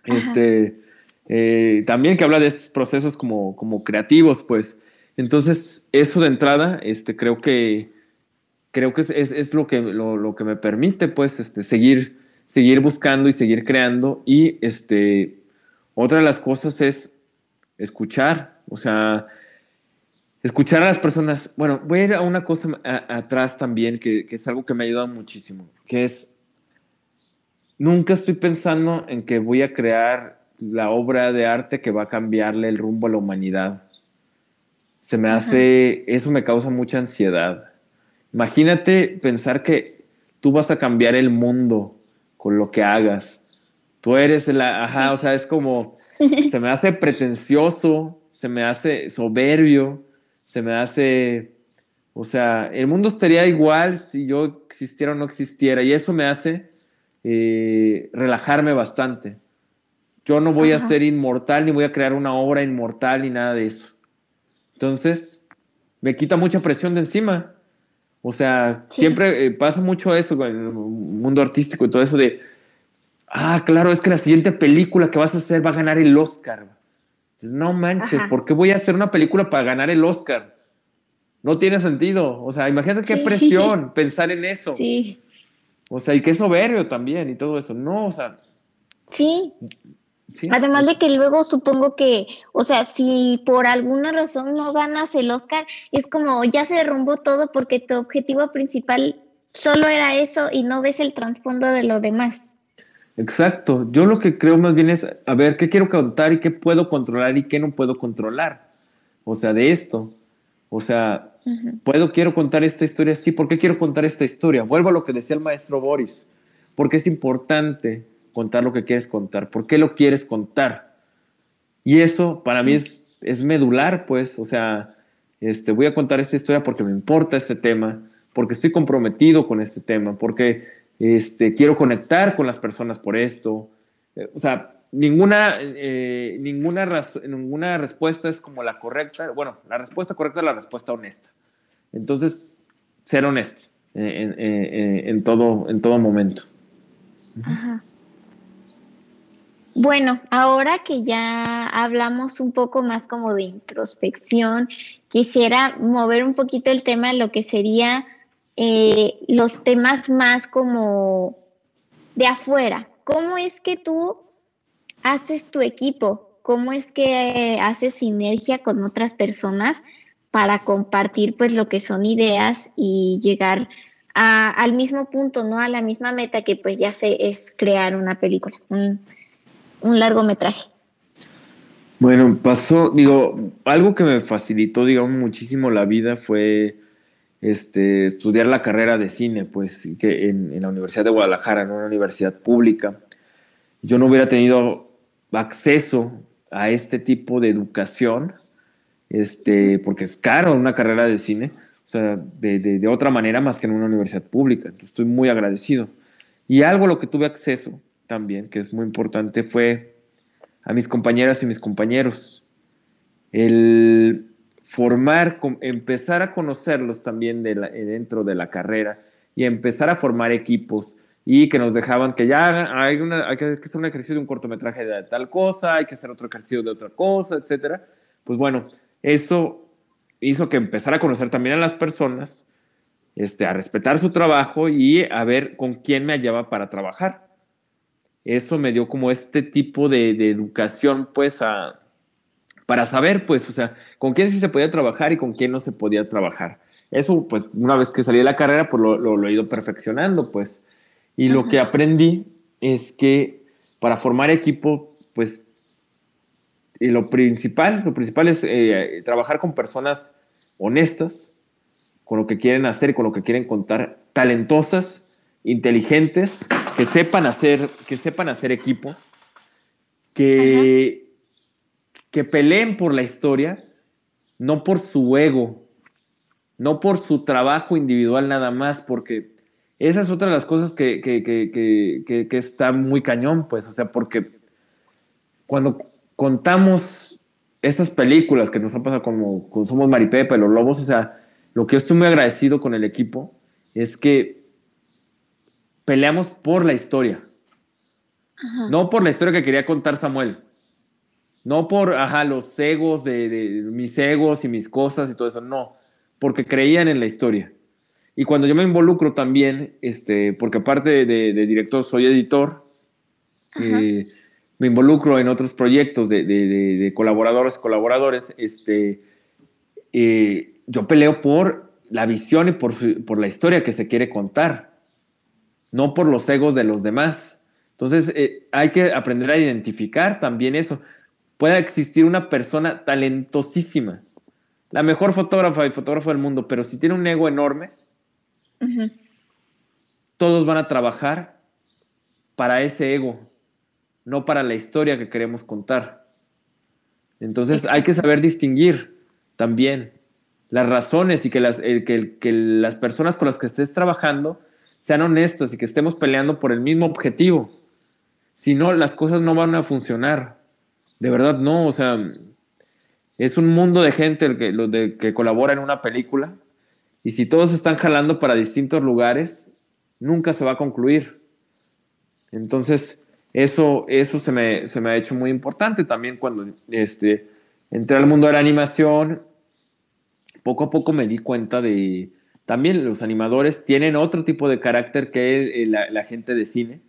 Speaker 3: Este, eh, también que habla de estos procesos como, como creativos, pues. Entonces, eso de entrada, este, creo que, creo que es, es, lo, que, lo, lo, que me permite, pues, este, seguir, seguir buscando y seguir creando. Y este, otra de las cosas es escuchar, o sea, escuchar a las personas. Bueno, voy a ir a una cosa atrás también, que, es algo que me ha ayudado muchísimo, que es, nunca estoy pensando en que voy a crear la obra de arte que va a cambiarle el rumbo a la humanidad. Se me hace, eso me causa mucha ansiedad. Imagínate pensar que tú vas a cambiar el mundo con lo que hagas. Tú eres la, ajá, o sea, es como, [LAUGHS] se me hace pretencioso, se me hace soberbio, se me hace, o sea, el mundo estaría igual si yo existiera o no existiera, y eso me hace eh, relajarme bastante. Yo no voy a ser inmortal, ni voy a crear una obra inmortal, ni nada de eso. Entonces, me quita mucha presión de encima. O sea, siempre eh, pasa mucho eso en el mundo artístico y todo eso de, ah, claro, es que la siguiente película que vas a hacer va a ganar el Oscar no manches, ¿por qué voy a hacer una película para ganar el Oscar? No tiene sentido. O sea, imagínate qué presión pensar en eso. Sí. O sea, y qué soberbio también y todo eso. No, o sea.
Speaker 2: Sí. Además de que luego supongo que, o sea, si por alguna razón no ganas el Oscar, es como ya se derrumbó todo porque tu objetivo principal solo era eso y no ves el trasfondo de lo demás.
Speaker 3: Exacto. Yo lo que creo más bien es, a ver, ¿qué quiero contar y qué puedo controlar y qué no puedo controlar? O sea, de esto. O sea, puedo, quiero contar esta historia, sí, ¿por qué quiero contar esta historia? Vuelvo a lo que decía el maestro Boris. Porque es importante contar lo que quieres contar? ¿Por qué lo quieres contar? Y eso para mí es, es medular, pues, o sea, este, voy a contar esta historia porque me importa este tema, porque estoy comprometido con este tema, porque este, quiero conectar con las personas por esto. Eh, o sea, ninguna, eh, ninguna, ninguna respuesta es como la correcta. Bueno, la respuesta correcta es la respuesta honesta. Entonces, ser honesto en, todo, en todo momento.
Speaker 2: Bueno, ahora que ya hablamos un poco más como de introspección, quisiera mover un poquito el tema de lo que sería eh, los temas más como de afuera. ¿Cómo es que tú haces tu equipo? ¿Cómo es que haces sinergia con otras personas para compartir pues lo que son ideas y llegar al mismo punto, ¿no? A la misma meta que pues ya sé es crear una película, un largometraje.
Speaker 3: Bueno, pasó, digo, algo que me facilitó, digamos, muchísimo la vida fue este, estudiar la carrera de cine, pues, que en, la Universidad de Guadalajara, en una universidad pública, yo no hubiera tenido acceso a este tipo de educación, este, porque es caro una carrera de cine. O sea, de, otra manera más que en una universidad pública. Estoy muy agradecido. Y algo a lo que tuve acceso también, que es muy importante, fue a mis compañeras y mis compañeros. El formar, empezar a conocerlos también dentro de la carrera y empezar a formar equipos y que nos dejaban que ya hay, una, hay que hacer un ejercicio de un cortometraje de tal cosa, hay que hacer otro ejercicio de otra cosa, etcétera. Pues bueno, eso hizo que empezara a conocer también a las personas, este, a respetar su trabajo y a ver con quién me hallaba para trabajar. Eso me dio como este tipo de, educación, pues, a, para saber, pues, o sea, con quién sí se podía trabajar y con quién no se podía trabajar. Eso, pues, una vez que salí de la carrera, pues lo, lo, he ido perfeccionando, pues. Y lo que aprendí es que para formar equipo, pues y lo principal, lo principal es eh, trabajar con personas honestas, con lo que quieren hacer, con lo que quieren contar, talentosas, inteligentes, que sepan hacer, que sepan hacer equipo, que, que peleen por la historia, no por su ego, no por su trabajo individual nada más, porque esa es otra de las cosas que, que, que está muy cañón, pues, o sea, porque cuando contamos estas películas que nos han pasado como, Somos Maripepa y Los Lobos, o sea, lo que yo estoy muy agradecido con el equipo es que peleamos por la historia. No por la historia que quería contar Samuel. No por, ajá, los egos de, mis egos y mis cosas y todo eso. No, porque creían en la historia. Y cuando yo me involucro también, este, porque aparte de, director soy editor, eh, me involucro en otros proyectos de, colaboradores colaboradores, este, eh, yo peleo por la visión y por, por, la historia que se quiere contar, no por los egos de los demás. Entonces, eh, hay que aprender a identificar también eso. Puede existir una persona talentosísima, la mejor fotógrafa y fotógrafo del mundo, pero si tiene un ego enorme, todos van a trabajar para ese ego no para la historia que queremos contar. Entonces hay que saber distinguir también las razones y que las, que, las personas con las que estés trabajando sean honestas y que estemos peleando por el mismo objetivo. Si no, las cosas no van a funcionar. De verdad, no. O sea, es un mundo de gente el que, de, que colabora en una película y si todos están jalando para distintos lugares, nunca se va a concluir. Entonces, eso, eso se, me, se me ha hecho muy importante también cuando este, entré al mundo de la animación. Poco a poco me di cuenta de, también los animadores tienen otro tipo de carácter que la, gente de cine.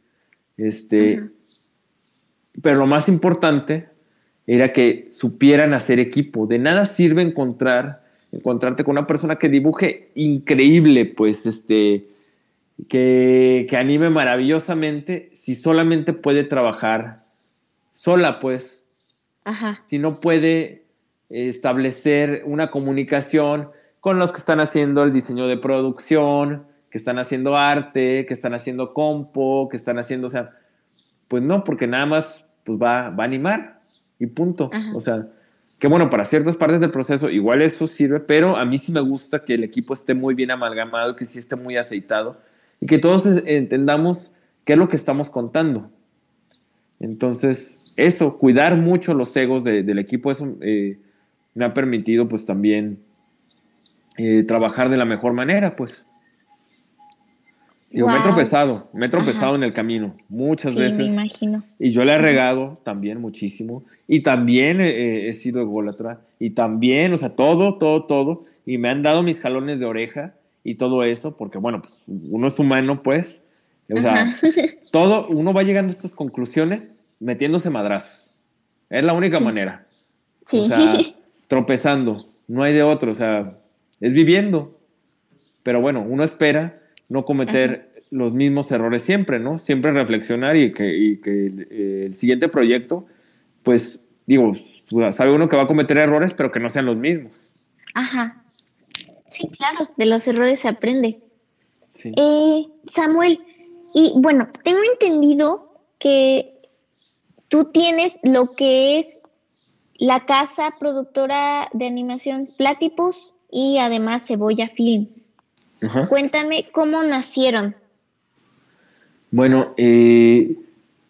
Speaker 3: Este, Pero lo más importante era que supieran hacer equipo. De nada sirve encontrar, encontrarte con una persona que dibuje increíble, pues, este, que, anime maravillosamente si solamente puede trabajar sola, pues. Ajá. Si no puede establecer una comunicación con los que están haciendo el diseño de producción, que están haciendo arte, que están haciendo compo, que están haciendo, o sea, pues no, porque nada más pues va, va a animar y punto. O sea, que bueno, para ciertas partes del proceso igual eso sirve, pero a mí sí me gusta que el equipo esté muy bien amalgamado, que sí esté muy aceitado y que todos entendamos qué es lo que estamos contando. Entonces, eso, cuidar mucho los egos del equipo, eso eh, me ha permitido pues también eh, trabajar de la mejor manera, pues. Digo, me he tropezado, me he tropezado en el camino muchas veces. Me imagino. Y yo le he regado también muchísimo. Y también he sido ególatra. Y también, o sea, todo, todo, todo. Y me han dado mis jalones de oreja y todo eso, porque bueno, pues uno es humano, pues. O sea, [LAUGHS] todo, uno va llegando a estas conclusiones metiéndose madrazos. Es la única manera. Sí. O sea, [LAUGHS] tropezando. No hay de otro. O sea, es viviendo. Pero bueno, uno espera no cometer los mismos errores siempre, ¿no? Siempre reflexionar y que, y que el, el siguiente proyecto, pues, digo, sabe uno que va a cometer errores, pero que no sean los mismos.
Speaker 2: Ajá. Sí, claro, de los errores se aprende. Eh, Samuel, y bueno, tengo entendido que tú tienes lo que es la casa productora de animación Platypus y además Cebolla Films. Cuéntame cómo nacieron.
Speaker 3: Bueno, eh,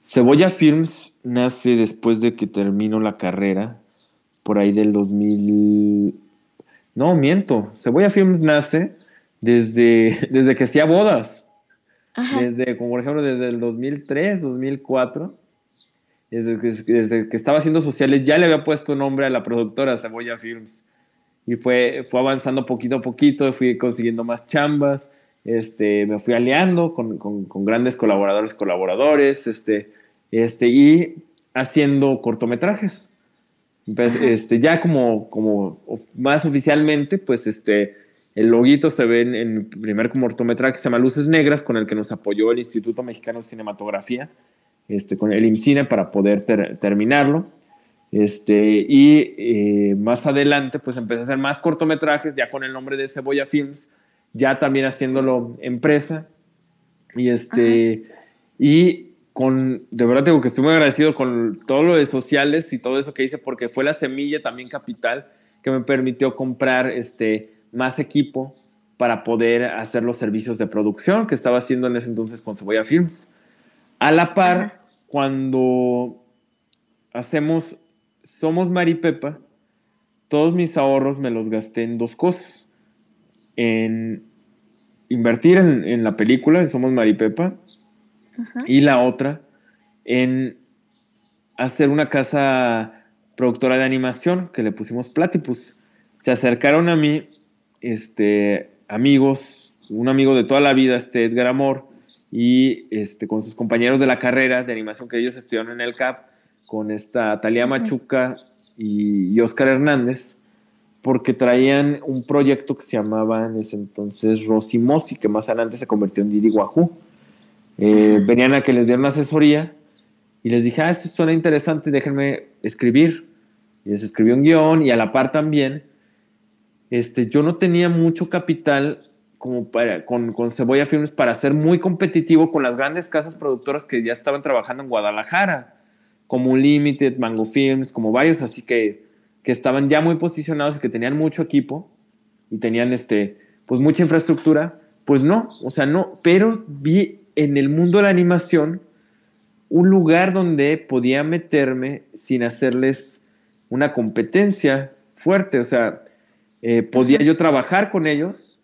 Speaker 3: Cebolla Films nace después de que termino la carrera, por ahí del 2000. No, miento. Cebolla Films nace desde, [LAUGHS] desde que hacía bodas. Desde, como por ejemplo, desde el 2003, 2004. Desde que, desde que estaba haciendo sociales, ya le había puesto nombre a la productora Cebolla Films y fue, fue avanzando poquito a poquito, fui consiguiendo más chambas, este, me fui aliando con, con, grandes colaboradores, colaboradores, este, este, y haciendo cortometrajes. este, ya como, como más oficialmente, pues este, el loguito se ve en, el primer cortometraje que se llama Luces Negras, con el que nos apoyó el Instituto Mexicano de Cinematografía, este, con el IMCINE para poder terminarlo. Este, y eh, más adelante, pues empecé a hacer más cortometrajes, ya con el nombre de Cebolla Films, ya también haciéndolo empresa. Y este, y con, de verdad tengo que estoy muy agradecido con todo lo de sociales y todo eso que hice, porque fue la semilla también capital que me permitió comprar este, más equipo para poder hacer los servicios de producción que estaba haciendo en ese entonces con Cebolla Films. A la par, cuando hacemos somos Maripepa, todos mis ahorros me los gasté en dos cosas. En invertir en, la película, en Somos Maripepa, y la otra en hacer una casa productora de animación que le pusimos Platypus. Se acercaron a mí este, amigos, un amigo de toda la vida, este Edgar Amor, y este, con sus compañeros de la carrera de animación que ellos estudiaron en el CAP, con esta Talía Machuca y, Oscar Hernández, porque traían un proyecto que se llamaba en ese entonces Rosimosi, que más adelante se convirtió en Didi Wahoo. Eh, venían a que les dieran asesoría y les dije, ah, esto suena interesante, déjenme escribir. Y les escribió un guion y a la par también, este, yo no tenía mucho capital como para, con, con Cebolla Films para ser muy competitivo con las grandes casas productoras que ya estaban trabajando en Guadalajara como Limited, Mango Films, como varios así que, que estaban ya muy posicionados y que tenían mucho equipo y tenían este, pues mucha infraestructura, pues no, o sea, no, pero vi en el mundo de la animación un lugar donde podía meterme sin hacerles una competencia fuerte, o sea, eh, podía yo trabajar con ellos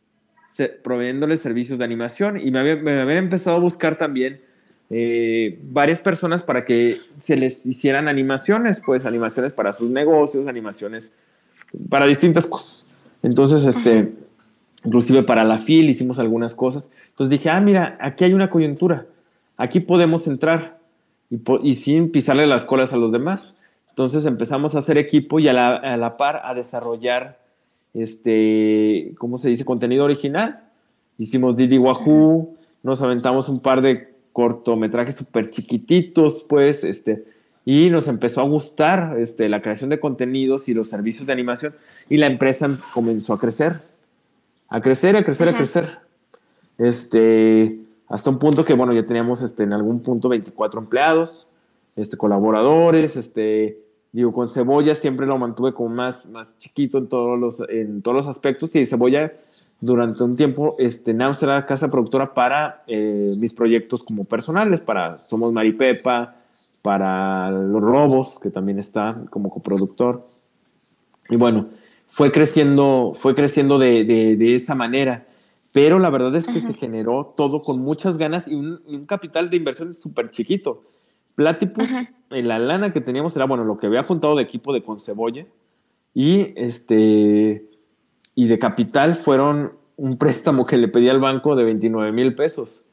Speaker 3: proveyéndoles servicios de animación y me había, me había empezado a buscar también eh, varias personas para que se les hicieran animaciones, pues animaciones para sus negocios, animaciones para distintas cosas. Entonces, este, inclusive para la FIL hicimos algunas cosas. Entonces dije, ah, mira, aquí hay una coyuntura, aquí podemos entrar y, sin pisarle las colas a los demás. Entonces empezamos a hacer equipo y a la, par a desarrollar, este, ¿cómo se dice? Contenido original. Hicimos Didi Wahoo, nos aventamos un par de cortometrajes súper chiquititos, pues, este, y nos empezó a gustar este, la creación de contenidos y los servicios de animación, y la empresa comenzó a crecer, a crecer, a crecer, a crecer. Este, hasta un punto que, bueno, ya teníamos este, en algún punto 24 empleados, este, colaboradores, este, digo, con Cebolla siempre lo mantuve como más, más chiquito en todos los, en todos los aspectos, y Cebolla durante un tiempo, este, NAM será casa productora para eh, mis proyectos como personales, para Somos Maripepa, para Los Robos, que también está como coproductor. Y bueno, fue creciendo, fue creciendo de, de, esa manera. Pero la verdad es que se generó todo con muchas ganas y un, capital de inversión súper chiquito. Platypus, en la lana que teníamos era, bueno, lo que había juntado de equipo de Concebolla. Y este y de capital fueron un préstamo que le pedí al banco de 29 mil pesos.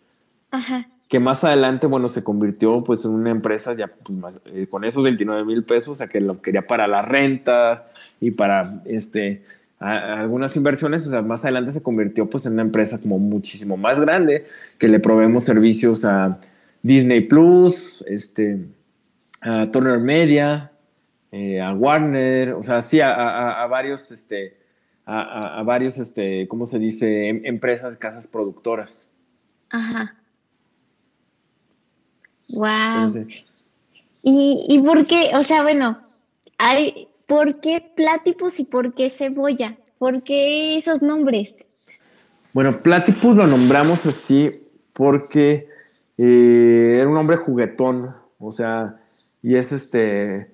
Speaker 3: Ajá. Que más adelante, bueno, se convirtió pues en una empresa ya pues, eh, con esos 29 mil pesos, o sea, que lo quería para la renta y para este, algunas inversiones, o sea, más adelante se convirtió pues en una empresa como muchísimo más grande, que le proveemos servicios a Disney Plus, este, a Turner Media, eh, a Warner, o sea, sí, a, a varios, este, a, varios, este, ¿cómo se dice?, em, empresas, casas productoras. Ajá.
Speaker 2: Wow. ¿Y, ¿Y por qué? O sea, bueno, hay, ¿por qué Platypus y por qué Cebolla? ¿Por qué esos nombres?
Speaker 3: Bueno, Platypus lo nombramos así porque eh, era un hombre juguetón, o sea, y es este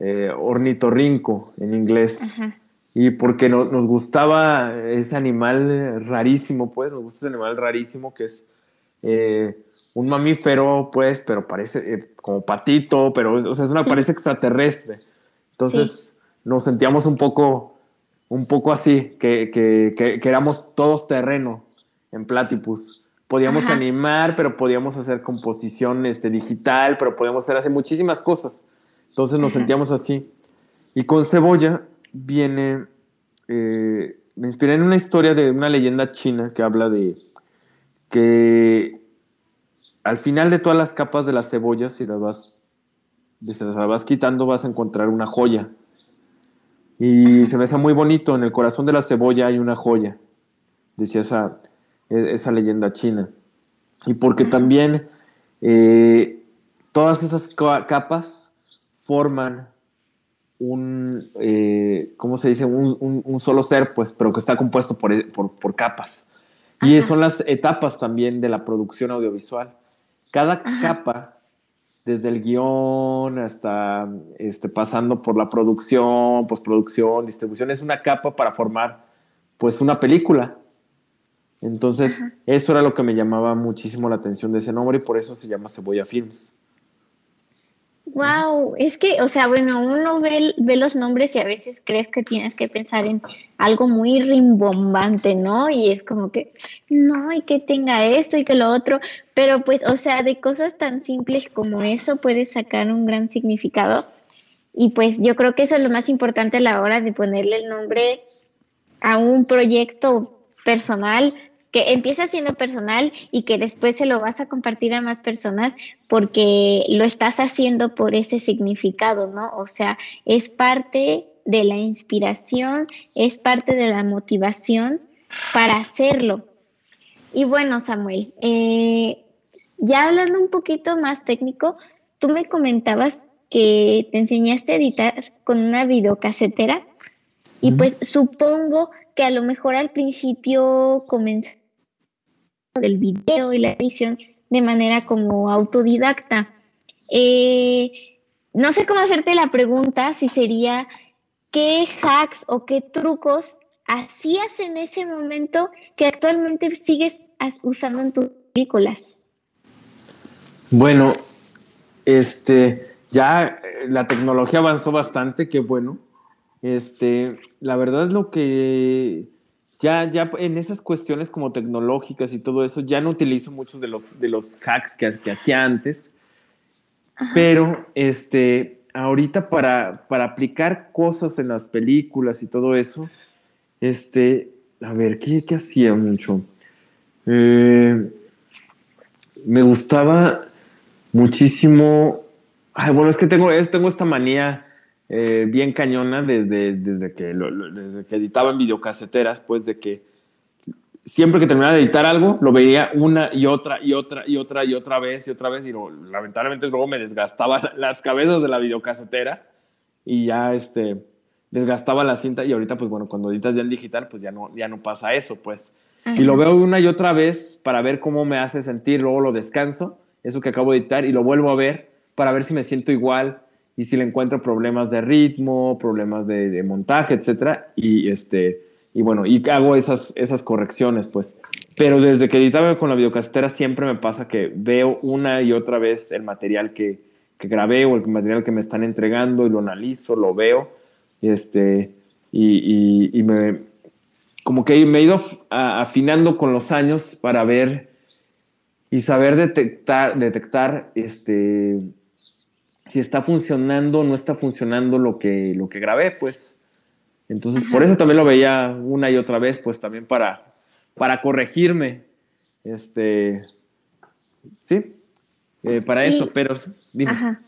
Speaker 3: eh, ornitorrinco en inglés. Y porque nos gustaba ese animal rarísimo, pues, nos gusta ese animal rarísimo que es eh, un mamífero, pues, pero parece eh, como patito, pero, o sea, es una, parece extraterrestre. Entonces nos sentíamos un poco, un poco así, que, que, que, éramos todos terreno en Platypus. Podíamos animar, pero podíamos hacer composición este, digital, pero podíamos hacer, hacer muchísimas cosas. Entonces nos sentíamos así. Y con Cebolla viene, eh, me inspiré en una historia de una leyenda china que habla de que al final de todas las capas de las cebollas, si las vas, si las vas quitando, vas a encontrar una joya. Y se me hace muy bonito, en el corazón de la cebolla hay una joya, decía esa, e, esa leyenda china. Y porque también eh, todas esas capas forman un, eh, ¿cómo se dice? Un, solo ser, pues, pero que está compuesto por, por, capas. Y son las etapas también de la producción audiovisual. Cada capa, desde el guion hasta este, pasando por la producción, postproducción, distribución, es una capa para formar pues una película. Entonces, eso era lo que me llamaba muchísimo la atención de ese nombre y por eso se llama Cebolla Films.
Speaker 2: Wow, es que, o sea, bueno, uno ve, ve, los nombres y a veces crees que tienes que pensar en algo muy rimbombante, ¿no? Y es como que, no, y que tenga esto y que lo otro, pero pues, o sea, de cosas tan simples como eso puedes sacar un gran significado. Y pues yo creo que eso es lo más importante a la hora de ponerle el nombre a un proyecto personal que empieza siendo personal y que después se lo vas a compartir a más personas porque lo estás haciendo por ese significado, ¿no? O sea, es parte de la inspiración, es parte de la motivación para hacerlo. Y bueno, Samuel, eh, ya hablando un poquito más técnico, tú me comentabas que te enseñaste a editar con una videocasetera y pues supongo que a lo mejor al principio comenzaste del video y la edición de manera como autodidacta. Eh, no sé cómo hacerte la pregunta, si sería qué hacks o qué trucos hacías en ese momento que actualmente sigues usando en tus películas.
Speaker 3: Bueno, este, ya eh, la tecnología avanzó bastante, qué bueno. Este, la verdad es lo que ya, ya en esas cuestiones como tecnológicas y todo eso, ya no utilizo muchos de los, de los hacks que, que hacía antes. Pero este, ahorita para, para aplicar cosas en las películas y todo eso, este, a ver, ¿qué, qué hacía mucho? Eh, me gustaba muchísimo. Ay, bueno, es que tengo, tengo esta manía eh, bien cañona desde, desde, que desde que editaba en videocaseteras, pues de que siempre que terminaba de editar algo, lo veía una y otra y otra y otra y otra vez y otra vez y lamentablemente luego me desgastaba [LAUGHS] las cabezas de la videocasetera y ya este desgastaba la cinta y ahorita pues bueno, cuando editas ya en digital pues ya no, ya no pasa eso pues. Y lo veo una y otra vez para ver cómo me hace sentir, luego lo descanso, eso que acabo de editar y lo vuelvo a ver para ver si me siento igual, y si le encuentro problemas de ritmo, problemas de, montaje, etcétera, y este, y bueno, y hago esas, esas correcciones, pues. Pero desde que editaba con la videocastera siempre me pasa que veo una y otra vez el material que, que grabé o el material que me están entregando y lo analizo, lo veo, este, y, y, me, como que me he ido afinando con los años para ver y saber detectar, detectar, este, si está funcionando o no está funcionando lo que, lo que grabé, pues. Entonces, por eso también lo veía una y otra vez, pues también para, para corregirme. Este, sí, eh, para eso, pero dime. Ajá.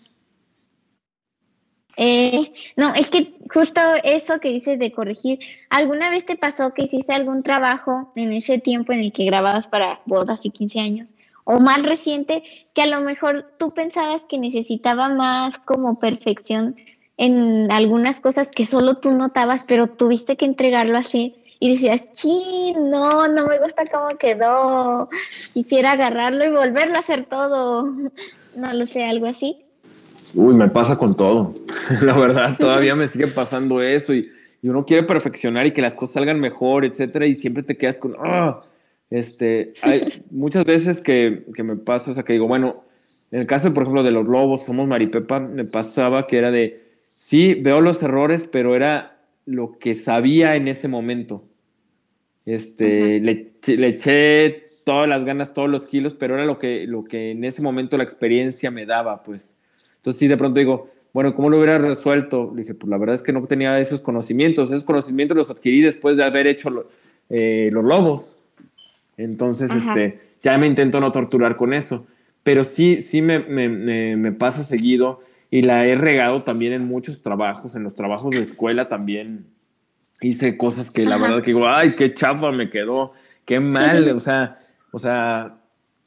Speaker 2: Eh, no, es que justo eso que dices de corregir, ¿alguna vez te pasó que hiciste algún trabajo en ese tiempo en el que grababas para bodas y 15 años o más reciente que a lo mejor tú pensabas que necesitaba más como perfección en algunas cosas que solo tú notabas, pero tuviste que entregarlo así y decías, sí, no, no me gusta cómo quedó, quisiera agarrarlo y volverlo a hacer todo, [LAUGHS] no lo sé, algo así.
Speaker 3: Uy, me pasa con todo, [LAUGHS] la verdad, todavía me sigue pasando eso y, y, uno quiere perfeccionar y que las cosas salgan mejor, etcétera, y siempre te quedas con, ah, este, hay [LAUGHS] muchas veces que, que me pasa, o sea, que digo, bueno, en el caso, por ejemplo, de los lobos, somos Maripepa, me pasaba que era de, sí, veo los errores, pero era lo que sabía en ese momento. Este, le, le, eché todas las ganas, todos los kilos, pero era lo que, lo que en ese momento la experiencia me daba, pues. Entonces, sí, de pronto digo, bueno, ¿cómo lo hubiera resuelto? Le dije, pues la verdad es que no tenía esos conocimientos. Esos conocimientos los adquirí después de haber hecho eh, los lobos. Entonces, este, ya me intento no torturar con eso. Pero sí, sí me, me, me, pasa seguido y la he regado también en muchos trabajos, en los trabajos de escuela también hice cosas que la verdad que digo, ay, qué chafa me quedó, qué mal, o sea, o sea,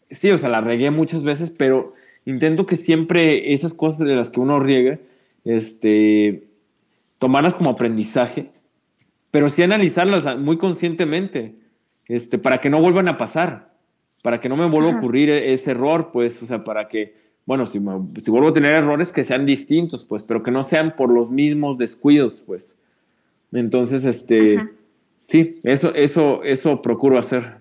Speaker 3: sí, o sea, la regué muchas veces, pero intento que siempre esas cosas de las que uno riegue, este, tomarlas como aprendizaje, pero sí analizarlas muy conscientemente, este, para que no vuelvan a pasar para que no me vuelva a ocurrir e-, ese error, pues, o sea, para que, bueno, si, si vuelvo a tener errores que sean distintos, pues, pero que no sean por los mismos descuidos, pues. Entonces, este, sí, eso, eso, eso procuro hacer.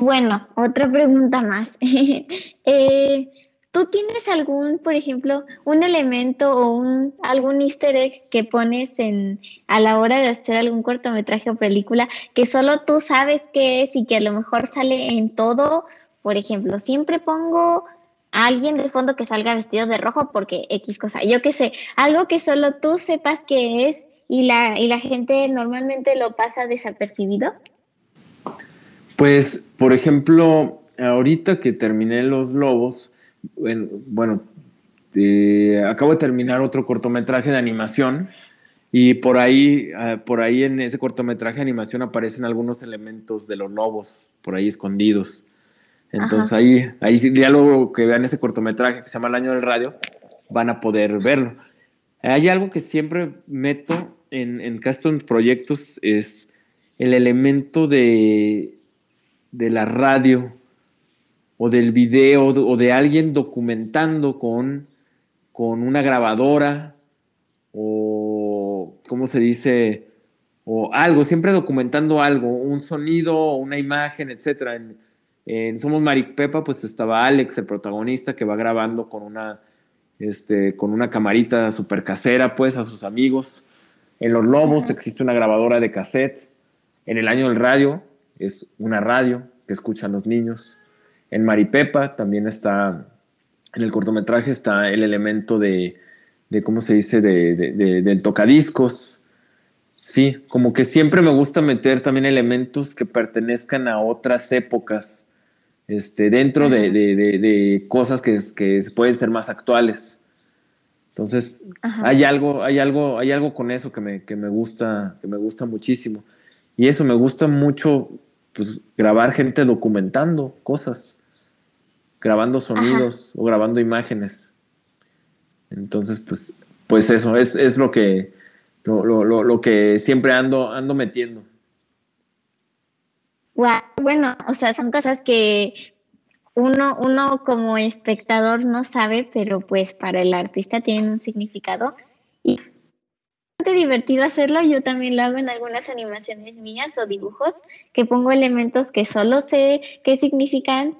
Speaker 2: Bueno, otra pregunta más. [LAUGHS] eh, ¿Tú tienes algún, por ejemplo, un elemento o un, algún easter egg que pones en, a la hora de hacer algún cortometraje o película que solo tú sabes qué es y que a lo mejor sale en todo? Por ejemplo, siempre pongo a alguien de fondo que salga vestido de rojo porque X cosa. Yo qué sé, algo que solo tú sepas qué es y la, y la gente normalmente lo pasa desapercibido.
Speaker 3: Pues, por ejemplo, ahorita que terminé Los Lobos, bueno, acabo de terminar otro cortometraje de animación y por ahí, ah, por ahí en ese cortometraje de animación aparecen algunos elementos de los lobos, por ahí escondidos. Entonces ahí, ahí ya luego que vean ese cortometraje que se llama El Año del Radio, van a poder verlo. Hay algo que siempre meto en, en custom proyectos, es el elemento de, de la radio o del video o de alguien documentando con, con una grabadora o, ¿cómo se dice? O algo, siempre documentando algo, un sonido, una imagen, etc. En, Somos Maripepa, pues estaba Alex, el protagonista, que va grabando con una, este, con una camarita super casera, pues, a sus amigos. En Los Lobos existe una grabadora de cassette. En el año del radio es una radio que escuchan los niños. En Maripepa también está, en el cortometraje está el elemento de, ¿cómo se dice?, de, del tocadiscos. Sí, como que siempre me gusta meter también elementos que pertenezcan a otras épocas, este, dentro de, cosas que, que pueden ser más actuales. Entonces, hay algo, hay algo, hay algo con eso que me, que me gusta, que me gusta muchísimo. Y eso, me gusta mucho, pues, grabar gente documentando cosas grabando sonidos o grabando imágenes. Entonces, pues, pues eso, es, es lo que lo, lo, lo, que siempre ando, ando metiendo.
Speaker 2: bueno, o sea, son cosas que uno, uno como espectador no sabe, pero pues para el artista tienen un significado. Y es divertido hacerlo, yo también lo hago en algunas animaciones mías o dibujos, que pongo elementos que solo sé qué significan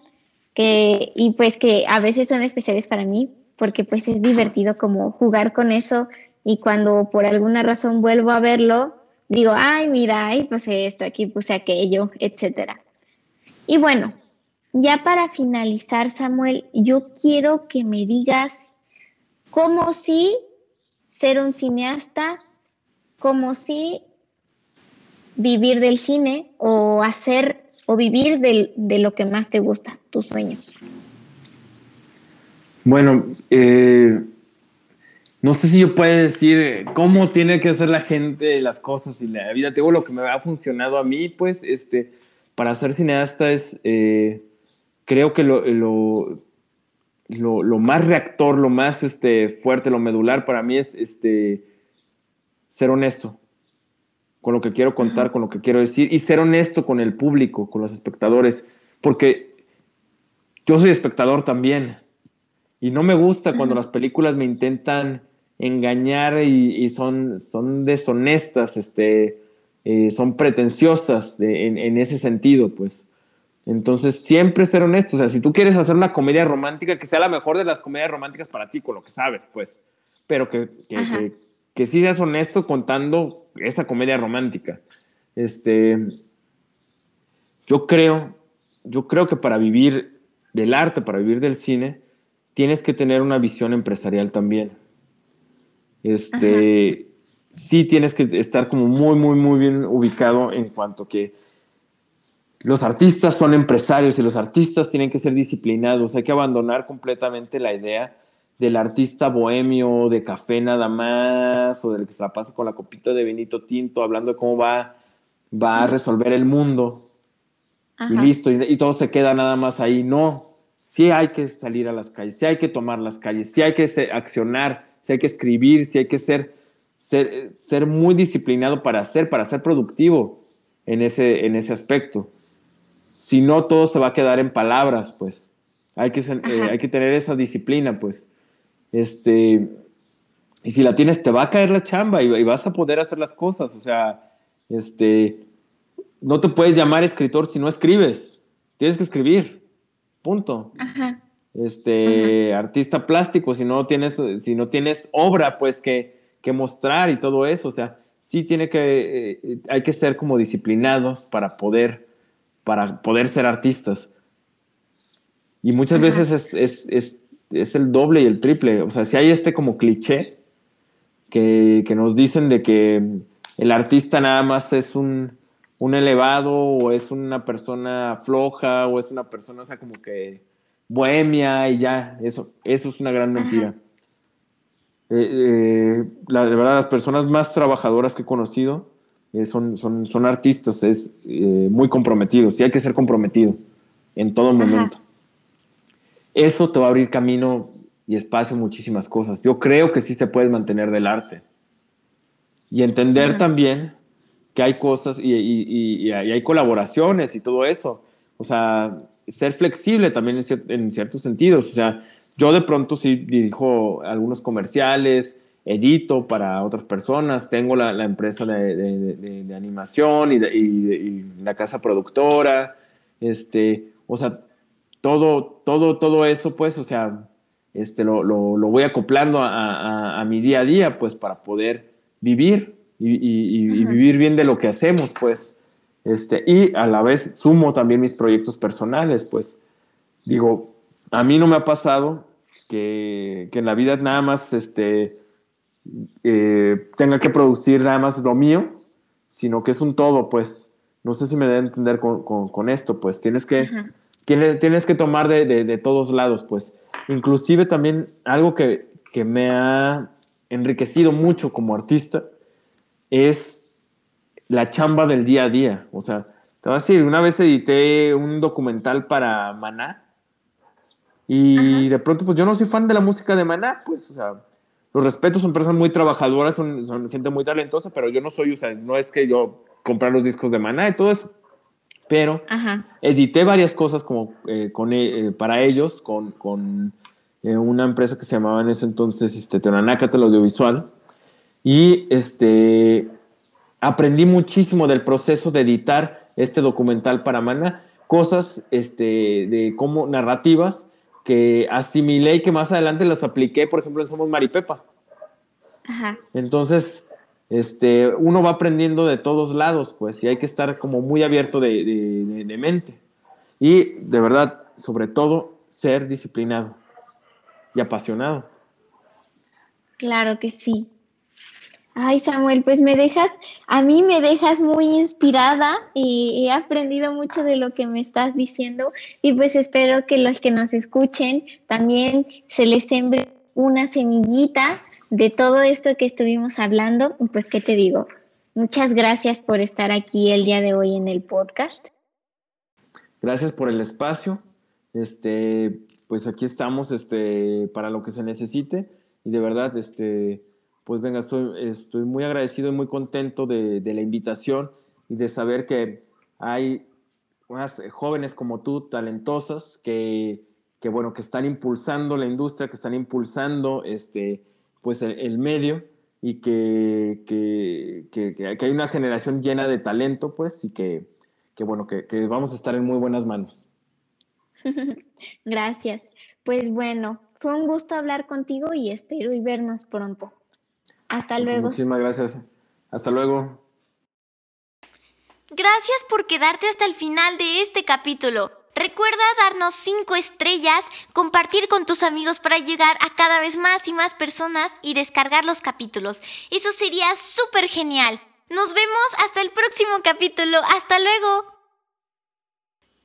Speaker 2: que, y pues que a veces son especiales para mí, porque pues es divertido como jugar con eso y cuando por alguna razón vuelvo a verlo, digo, ay, mira, ahí puse esto, aquí puse aquello, etcétera. Y bueno, ya para finalizar, Samuel, yo quiero que me digas cómo si ser un cineasta, cómo si vivir del cine o hacer o vivir de, lo que más te gusta, tus sueños?
Speaker 3: Bueno, eh, no sé si yo puedo decir cómo tiene que hacer la gente las cosas y la vida. Tengo lo que me ha funcionado a mí, pues, este, para ser cineasta es, eh, creo que lo, lo, más reactor, lo más este, fuerte, lo medular para mí es este, ser honesto. Con lo que quiero contar, con lo que quiero decir y ser honesto con el público, con los espectadores, porque yo soy espectador también y no me gusta cuando las películas me intentan engañar y, son, son deshonestas, este, eh, son pretenciosas en, ese sentido, pues. Entonces, siempre ser honesto. O sea, si tú quieres hacer una comedia romántica, que sea la mejor de las comedias románticas para ti, con lo que sabes, pues. Pero que, que, que, sí seas honesto contando esa comedia romántica. Este, yo creo, yo creo que para vivir del arte, para vivir del cine, tienes que tener una visión empresarial también. Este, sí tienes que estar como muy, muy, muy bien ubicado en cuanto que los artistas son empresarios y los artistas tienen que ser disciplinados. Hay que abandonar completamente la idea del artista bohemio, de café nada más, o del que se la pasa con la copita de vinito tinto, hablando de cómo va, va a resolver el mundo. Y listo, y, todo se queda nada más ahí. No, sí hay que salir a las calles, sí hay que tomar las calles, sí hay que accionar, sí hay que escribir, sí hay que ser, ser, ser muy disciplinado para hacer, para ser productivo en ese, en ese aspecto. Si no, todo se va a quedar en palabras, pues. Hay que, eh, hay que tener esa disciplina, pues. Este, y si la tienes, te va a caer la chamba y, vas a poder hacer las cosas. O sea, este, no te puedes llamar escritor si no escribes. Tienes que escribir. Punto. Ajá este, artista plástico, si no tienes, si no tienes obra, pues que, que mostrar y todo eso, o sea, sí tiene que, eh, hay que ser como disciplinados para poder, para poder ser artistas. Y muchas veces es, es, es, es, el doble y el triple, o sea, si hay este como cliché que, que nos dicen de que el artista nada más es un, un elevado o es una persona floja o es una persona, o sea, como que bohemia y ya, eso, eso es una gran mentira. Eh, eh, la, de verdad, las personas más trabajadoras que he conocido eh, son, son, son, artistas, es muy comprometidos, y hay que ser comprometido en todo momento. Eso te va a abrir camino y espacio a muchísimas cosas. Yo creo que sí te puedes mantener del arte. Y entender también que hay cosas y, y, hay colaboraciones y todo eso. O sea, ser flexible también en, ciertos sentidos. O sea, yo de pronto sí dirijo algunos comerciales, edito para otras personas, tengo la, empresa de, animación y, la casa productora, este, o sea, todo, todo, todo eso, pues, o sea, este, lo, voy acoplando a, mi día a día, pues, para poder vivir y, vivir bien de lo que hacemos, pues. Este, y a la vez sumo también mis proyectos personales, pues. Digo, a mí no me ha pasado que, en la vida nada más este, eh, tenga que producir nada más lo mío, sino que es un todo, pues. No sé si me debe entender con, esto, pues. Tienes que, tienes, que tomar de, todos lados, pues inclusive también algo que, que me ha enriquecido mucho como artista es la chamba del día a día. O sea, te voy a decir, una vez edité un documental para Maná y de pronto, pues yo no soy fan de la música de Maná, pues, o sea, los respetos, son personas muy trabajadoras, son, son gente muy talentosa, pero yo no soy, o sea, no es que yo comprar los discos de Maná y todo eso. Pero edité varias cosas como eh, con, eh, para ellos, con, con eh, una empresa que se llamaba en ese entonces este, Teonanácatl Audiovisual. Y este, aprendí muchísimo del proceso de editar este documental para Mana, cosas este, de cómo narrativas que asimilé y que más adelante las apliqué, por ejemplo, en Somos Maripepa. Ajá. Entonces, este, uno va aprendiendo de todos lados, pues, y hay que estar como muy abierto de, de mente. Y de verdad, sobre todo, ser disciplinado y apasionado.
Speaker 2: Claro que sí. Ay, Samuel, pues me dejas, a mí me dejas muy inspirada y he aprendido mucho de lo que me estás diciendo y pues espero que los que nos escuchen también se les sembre una semillita de todo esto que estuvimos hablando. Pues, ¿qué te digo? Muchas gracias por estar aquí el día de hoy en el podcast.
Speaker 3: Gracias por el espacio. Este, pues aquí estamos este, para lo que se necesite y de verdad, este, pues venga, estoy, estoy muy agradecido y muy contento de, de la invitación y de saber que hay unas jóvenes como tú, talentosas, que, que, bueno, que están impulsando la industria, que están impulsando este, pues el, el medio y que, que, que, hay una generación llena de talento, pues, y que, bueno, que, vamos a estar en muy buenas manos. [LAUGHS]
Speaker 2: Gracias. Pues bueno, fue un gusto hablar contigo y espero y vernos pronto. Hasta pues luego.
Speaker 3: Muchísimas gracias. Hasta luego.
Speaker 2: Gracias por quedarte hasta el final de este capítulo. Recuerda darnos 5 estrellas, compartir con tus amigos para llegar a cada vez más y más personas y descargar los capítulos. Eso sería súper genial. Nos vemos hasta el próximo capítulo. Hasta luego.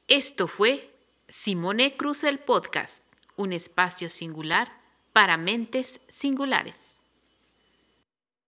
Speaker 1: Esto fue Simone Cruz el Podcast, un espacio singular para mentes singulares.